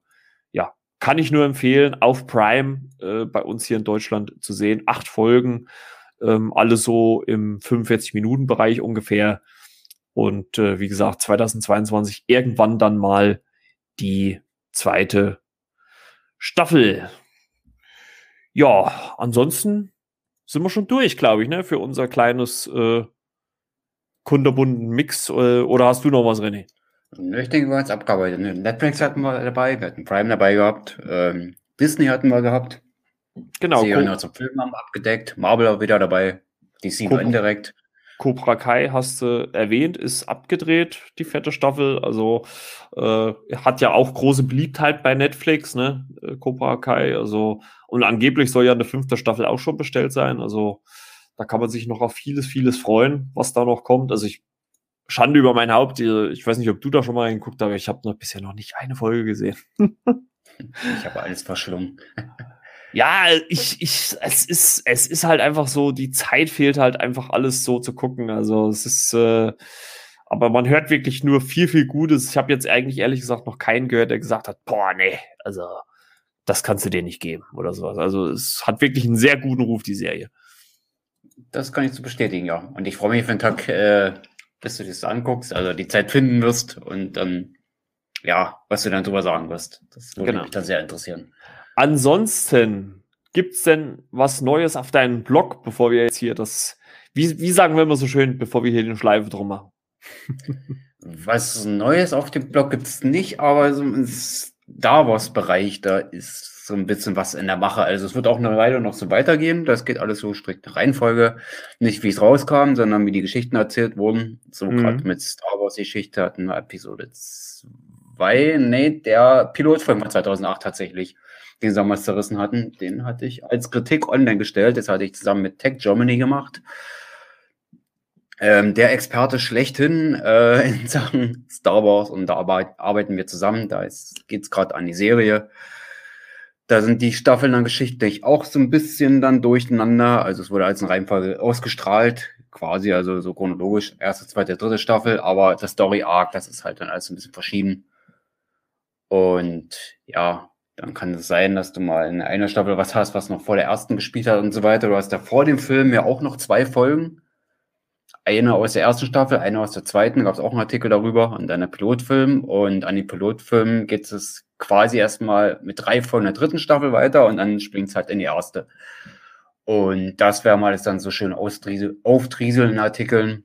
ja, kann ich nur empfehlen, auf Prime äh, bei uns hier in Deutschland zu sehen. Acht Folgen ähm, alle so im 45-Minuten-Bereich ungefähr. Und äh, wie gesagt, 2022 irgendwann dann mal die zweite Staffel. Ja, ansonsten sind wir schon durch, glaube ich, ne, für unser kleines äh, kunderbunden Mix. Äh, oder hast du noch was, René? Ich denke, wir haben es abgearbeitet. Ne? Netflix hatten wir dabei, wir hatten Prime dabei gehabt, ähm, Disney hatten wir gehabt. Genau. Serien cool. zum Film haben abgedeckt. Marvel auch wieder dabei. DC Cobra, indirekt. Cobra Kai hast du erwähnt, ist abgedreht, die vierte Staffel. Also äh, hat ja auch große Beliebtheit bei Netflix, ne? Äh, Cobra Kai. Also, und angeblich soll ja eine fünfte Staffel auch schon bestellt sein. Also da kann man sich noch auf vieles, vieles freuen, was da noch kommt. Also ich Schande über mein Haupt. Ich weiß nicht, ob du da schon mal hinguckt, aber ich habe noch bisher noch nicht eine Folge gesehen. ich habe alles verschlungen. Ja, ich, ich, es ist, es ist halt einfach so, die Zeit fehlt halt einfach alles so zu gucken. Also es ist, äh, aber man hört wirklich nur viel, viel Gutes. Ich habe jetzt eigentlich ehrlich gesagt noch keinen gehört, der gesagt hat, boah, nee, also das kannst du dir nicht geben oder sowas. Also es hat wirklich einen sehr guten Ruf, die Serie. Das kann ich so bestätigen, ja. Und ich freue mich für den Tag, äh, dass du das anguckst, also die Zeit finden wirst und dann, ja, was du dann drüber sagen wirst. Das würde genau. mich dann sehr interessieren. Ansonsten, gibt's denn was Neues auf deinem Blog, bevor wir jetzt hier das, wie, wie sagen wir immer so schön, bevor wir hier den Schleife drum machen? was Neues auf dem Blog gibt's nicht, aber so im Star Wars Bereich, da ist so ein bisschen was in der Mache. Also es wird auch eine Weile noch so weitergehen. Das geht alles so strikt nach Reihenfolge. Nicht wie es rauskam, sondern wie die Geschichten erzählt wurden. So mhm. gerade mit Star Wars Geschichte hatten wir Episode 2. Nee, der Pilotfilm war 2008 tatsächlich den sie damals zerrissen hatten, den hatte ich als Kritik online gestellt. Das hatte ich zusammen mit Tech Germany gemacht. Ähm, der Experte schlechthin äh, in Sachen Star Wars und da arbeiten wir zusammen. Da geht es gerade an die Serie. Da sind die Staffeln dann geschichtlich auch so ein bisschen dann durcheinander. Also es wurde als eine Reihenfolge ausgestrahlt, quasi, also so chronologisch, erste, zweite, dritte Staffel, aber das Story Arc, das ist halt dann alles ein bisschen verschieden. Und ja, dann kann es sein, dass du mal in einer Staffel was hast, was noch vor der ersten gespielt hat und so weiter. Du hast da vor dem Film ja auch noch zwei Folgen. Eine aus der ersten Staffel, eine aus der zweiten, gab es auch einen Artikel darüber und dann der Pilotfilm. Und an die Pilotfilm geht es quasi erstmal mit drei Folgen der dritten Staffel weiter und dann springt es halt in die erste. Und das wäre mal dann so schön auftrieseln in Artikeln.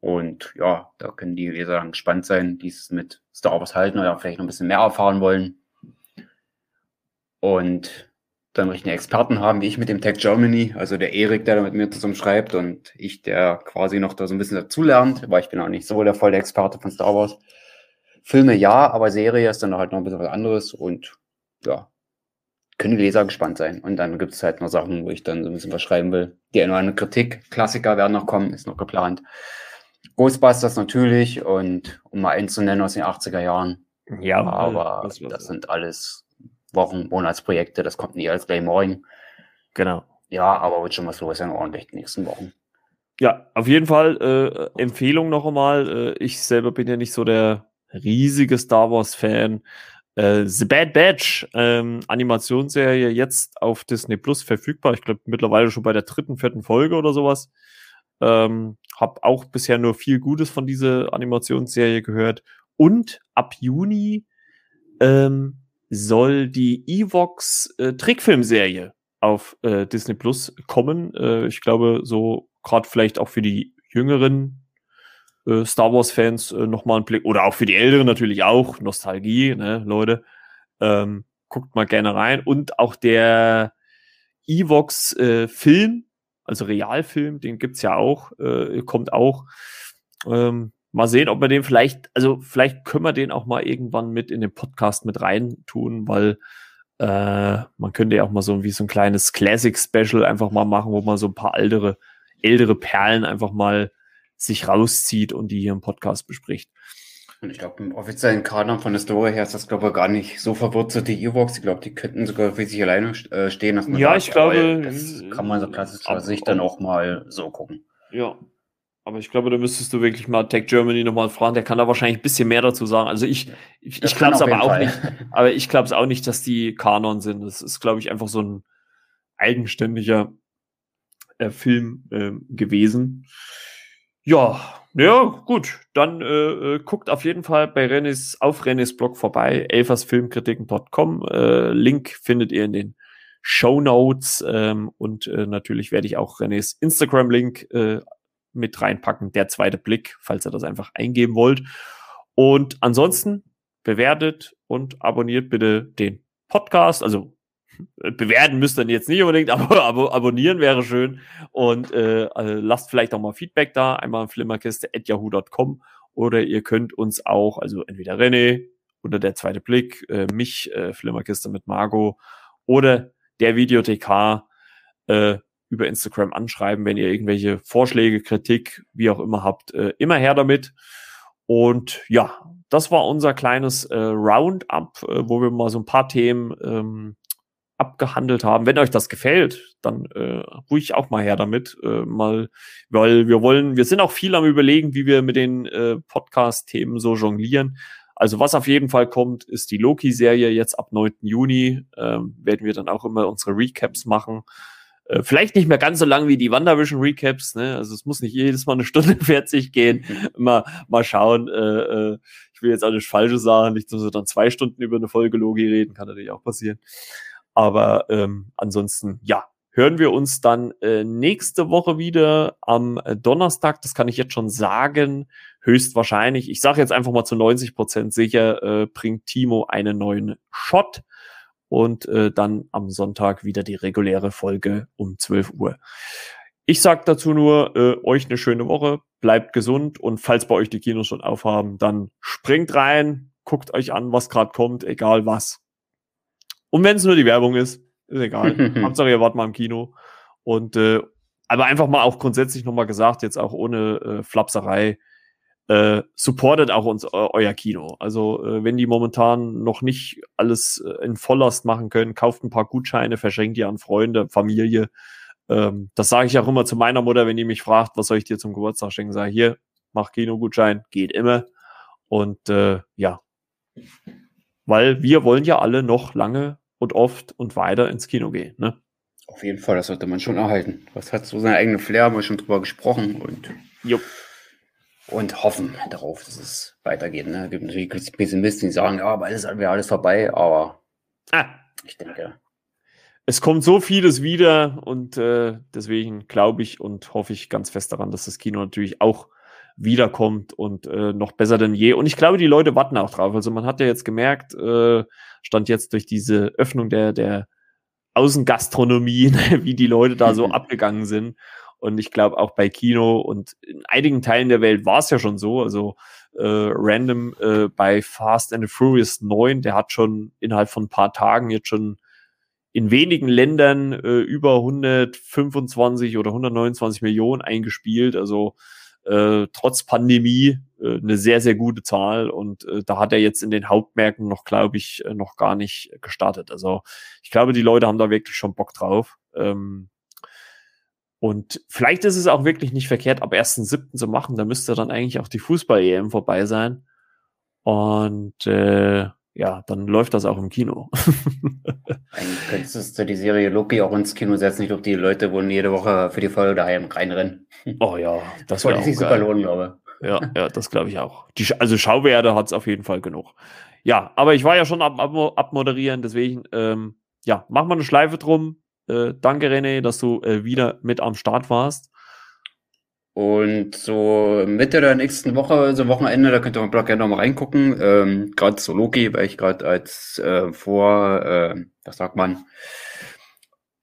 Und ja, da können die Leser dann gespannt sein, die es mit Star Wars halten oder vielleicht noch ein bisschen mehr erfahren wollen und dann richtigen Experten haben, wie ich mit dem Tech Germany, also der Erik, der da mit mir zusammen schreibt und ich, der quasi noch da so ein bisschen dazulernt, weil ich bin auch nicht so der volle Experte von Star Wars. Filme ja, aber Serie ist dann halt noch ein bisschen was anderes und ja, können die Leser gespannt sein. Und dann gibt es halt noch Sachen, wo ich dann so ein bisschen was schreiben will. Die eine Kritik, Klassiker werden noch kommen, ist noch geplant. Ghostbusters natürlich und um mal einen zu nennen aus den 80er Jahren. Ja, aber das, das sind alles Wochen, Monatsprojekte, das kommt nie als gleich morgen. Genau. Ja, aber wird schon was los sein, ordentlich die nächsten Wochen. Ja, auf jeden Fall äh, Empfehlung noch einmal. Äh, ich selber bin ja nicht so der riesige Star Wars-Fan. Äh, The Bad Batch, ähm, Animationsserie, jetzt auf Disney Plus verfügbar. Ich glaube mittlerweile schon bei der dritten, vierten Folge oder sowas. Ähm, hab auch bisher nur viel Gutes von dieser Animationsserie gehört. Und ab Juni ähm, soll die Evox äh, Trickfilmserie auf äh, Disney Plus kommen. Äh, ich glaube, so gerade vielleicht auch für die jüngeren äh, Star Wars-Fans äh, nochmal einen Blick, oder auch für die Älteren natürlich auch, Nostalgie, ne, Leute. Ähm, guckt mal gerne rein. Und auch der Evox-Film, äh, also Realfilm, den gibt's ja auch, äh, kommt auch. Ähm, mal sehen, ob wir den vielleicht, also vielleicht können wir den auch mal irgendwann mit in den Podcast mit rein tun, weil äh, man könnte ja auch mal so wie so ein kleines Classic-Special einfach mal machen, wo man so ein paar ältere, ältere Perlen einfach mal sich rauszieht und die hier im Podcast bespricht. Und ich glaube, im offiziellen Kanon von der Story her ist das, glaube ich, gar nicht so verwurzelt, die Ewoks. Ich glaube, die könnten sogar für sich alleine äh, stehen. Dass man ja, sagt, ich glaube. Das kann man so klassischer Sicht dann auch mal so gucken. Ja. Aber ich glaube, da müsstest du wirklich mal Tech Germany nochmal fragen. Der kann da wahrscheinlich ein bisschen mehr dazu sagen. Also ich, ich, ich glaube es aber auch Fall. nicht. Aber ich glaube es auch nicht, dass die Kanon sind. Das ist, glaube ich, einfach so ein eigenständiger äh, Film äh, gewesen. Ja, ja, gut. Dann äh, äh, guckt auf jeden Fall bei Rennes auf Rennes Blog vorbei, elfersfilmkritiken.com. Äh, Link findet ihr in den Show Notes ähm, und äh, natürlich werde ich auch Rennes Instagram-Link äh, mit reinpacken, der zweite Blick, falls ihr das einfach eingeben wollt. Und ansonsten bewertet und abonniert bitte den Podcast, also bewerten müsst ihr jetzt nicht unbedingt, aber, aber abonnieren wäre schön. Und äh, also lasst vielleicht auch mal Feedback da, einmal flimmerkiste.yahoo.com oder ihr könnt uns auch, also entweder René oder der zweite Blick, äh, mich, äh, Flimmerkiste mit Margot oder der Videothekar äh, über Instagram anschreiben, wenn ihr irgendwelche Vorschläge, Kritik, wie auch immer habt, äh, immer her damit. Und ja, das war unser kleines äh, Roundup, äh, wo wir mal so ein paar Themen ähm, abgehandelt haben. Wenn euch das gefällt, dann äh, ruhig auch mal her damit. Äh, mal, weil wir wollen, wir sind auch viel am überlegen, wie wir mit den äh, Podcast-Themen so jonglieren. Also was auf jeden Fall kommt, ist die Loki-Serie jetzt ab 9. Juni. Ähm, werden wir dann auch immer unsere Recaps machen. Äh, vielleicht nicht mehr ganz so lang wie die WandaVision Recaps, ne? Also es muss nicht jedes Mal eine Stunde 40 gehen. mal, mal schauen. Äh, äh, ich will jetzt nicht falsche sagen, nicht, dass wir dann zwei Stunden über eine Folge Logi reden, kann natürlich auch passieren. Aber ähm, ansonsten, ja, hören wir uns dann äh, nächste Woche wieder am Donnerstag. Das kann ich jetzt schon sagen. Höchstwahrscheinlich, ich sage jetzt einfach mal zu 90 Prozent sicher, äh, bringt Timo einen neuen Shot. Und äh, dann am Sonntag wieder die reguläre Folge um 12 Uhr. Ich sag dazu nur, äh, euch eine schöne Woche, bleibt gesund und falls bei euch die Kinos schon aufhaben, dann springt rein, guckt euch an, was gerade kommt, egal was. Und wenn es nur die Werbung ist, ist egal. Hauptsache, ihr wart mal im Kino. Und äh, aber einfach mal auch grundsätzlich nochmal gesagt, jetzt auch ohne äh, Flapserei, äh, supportet auch uns euer Kino. Also äh, wenn die momentan noch nicht alles äh, in Volllast machen können, kauft ein paar Gutscheine, verschenkt die an Freunde, Familie. Ähm, das sage ich auch immer zu meiner Mutter, wenn die mich fragt, was soll ich dir zum Geburtstag schenken, sage hier, mach Kinogutschein, geht immer. Und äh, ja, weil wir wollen ja alle noch lange und oft und weiter ins Kino gehen. Ne? Auf jeden Fall, das sollte man schon erhalten. Was hat so seine eigene Flair, haben wir schon drüber gesprochen und, Jupp. Und hoffen darauf, dass es weitergeht. Ne? Es gibt natürlich Pessimisten, die sagen, ja, aber alles wäre alles vorbei, aber ah. ich denke. Es kommt so vieles wieder und äh, deswegen glaube ich und hoffe ich ganz fest daran, dass das Kino natürlich auch wiederkommt und äh, noch besser denn je. Und ich glaube, die Leute warten auch drauf. Also man hat ja jetzt gemerkt, äh, stand jetzt durch diese Öffnung der, der Außengastronomie, ne, wie die Leute da so abgegangen sind. Und ich glaube auch bei Kino und in einigen Teilen der Welt war es ja schon so. Also äh, random äh, bei Fast and the Furious 9. Der hat schon innerhalb von ein paar Tagen jetzt schon in wenigen Ländern äh, über 125 oder 129 Millionen eingespielt. Also äh, trotz Pandemie äh, eine sehr, sehr gute Zahl. Und äh, da hat er jetzt in den Hauptmärkten noch, glaube ich, äh, noch gar nicht gestartet. Also ich glaube, die Leute haben da wirklich schon Bock drauf. Ähm, und vielleicht ist es auch wirklich nicht verkehrt, ab 1.7. zu machen. Da müsste dann eigentlich auch die Fußball-EM vorbei sein. Und äh, ja, dann läuft das auch im Kino. Eigentlich könntest du die Serie Loki auch ins Kino setzen. Ich glaube, die Leute wollen jede Woche für die Folge daheim reinrennen. Oh ja, das wäre sich super lohnen, glaube Ja, ja, das glaube ich auch. Die, also Schauwerte hat es auf jeden Fall genug. Ja, aber ich war ja schon am ab, abmoderieren, deswegen, ähm, ja, mach mal eine Schleife drum. Äh, danke, René, dass du äh, wieder mit am Start warst. Und so Mitte der nächsten Woche, so Wochenende, da könnt ihr im Blog gerne nochmal reingucken. Ähm, gerade so Loki, weil ich gerade als äh, vor, äh, was sagt man,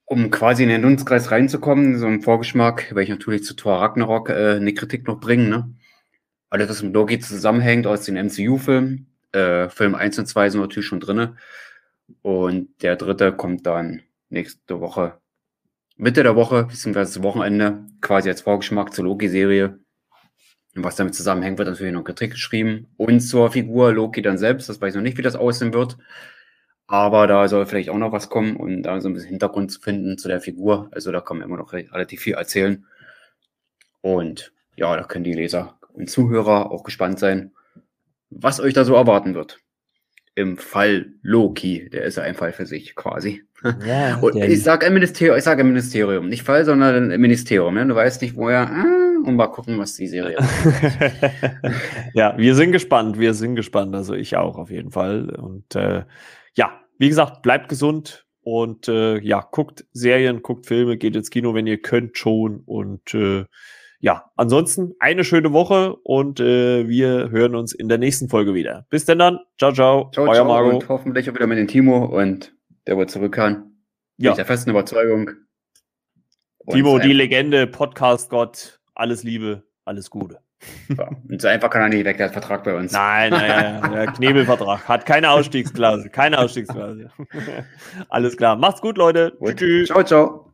um quasi in den Dunstkreis reinzukommen, so ein Vorgeschmack, weil ich natürlich zu Thor Ragnarok äh, eine Kritik noch bringen, ne? Alles, was mit Loki zusammenhängt aus den MCU-Filmen. Äh, Film 1 und 2 sind natürlich schon drinne. Und der dritte kommt dann nächste Woche Mitte der Woche, beziehungsweise Wochenende, quasi als Vorgeschmack zur Loki-Serie. Und was damit zusammenhängt, wird natürlich noch Kritik geschrieben. Und zur Figur Loki dann selbst, das weiß ich noch nicht, wie das aussehen wird. Aber da soll vielleicht auch noch was kommen und da so ein bisschen Hintergrund zu finden zu der Figur. Also da kann man immer noch relativ viel erzählen. Und ja, da können die Leser und Zuhörer auch gespannt sein, was euch da so erwarten wird im Fall Loki. Der ist ja ein Fall für sich quasi. Ja, und ich sage ein Ministerium, ich sage ein Ministerium, nicht Fall, sondern ein Ministerium. Ne? Du weißt nicht, woher. Ah, und mal gucken, was die Serie. ja, wir sind gespannt. Wir sind gespannt. Also ich auch auf jeden Fall. Und äh, ja, wie gesagt, bleibt gesund und äh, ja, guckt Serien, guckt Filme, geht ins Kino, wenn ihr könnt schon und äh, ja, ansonsten eine schöne Woche und äh, wir hören uns in der nächsten Folge wieder. Bis denn dann. Ciao, ciao. Ciao, Euer ciao Marco. Und hoffentlich auch wieder mit dem Timo und der wird zurückkehren. Ja. Ich der festen Überzeugung. Und Timo, die Legende, Podcast-Gott, alles Liebe, alles Gute. Ja. Und so einfach kann er nicht weg, der hat Vertrag bei uns. Nein, nein, nein, der Knebelvertrag. Hat keine Ausstiegsklausel, keine Ausstiegsklausel. alles klar. Macht's gut, Leute. Tschüss. Ciao, ciao.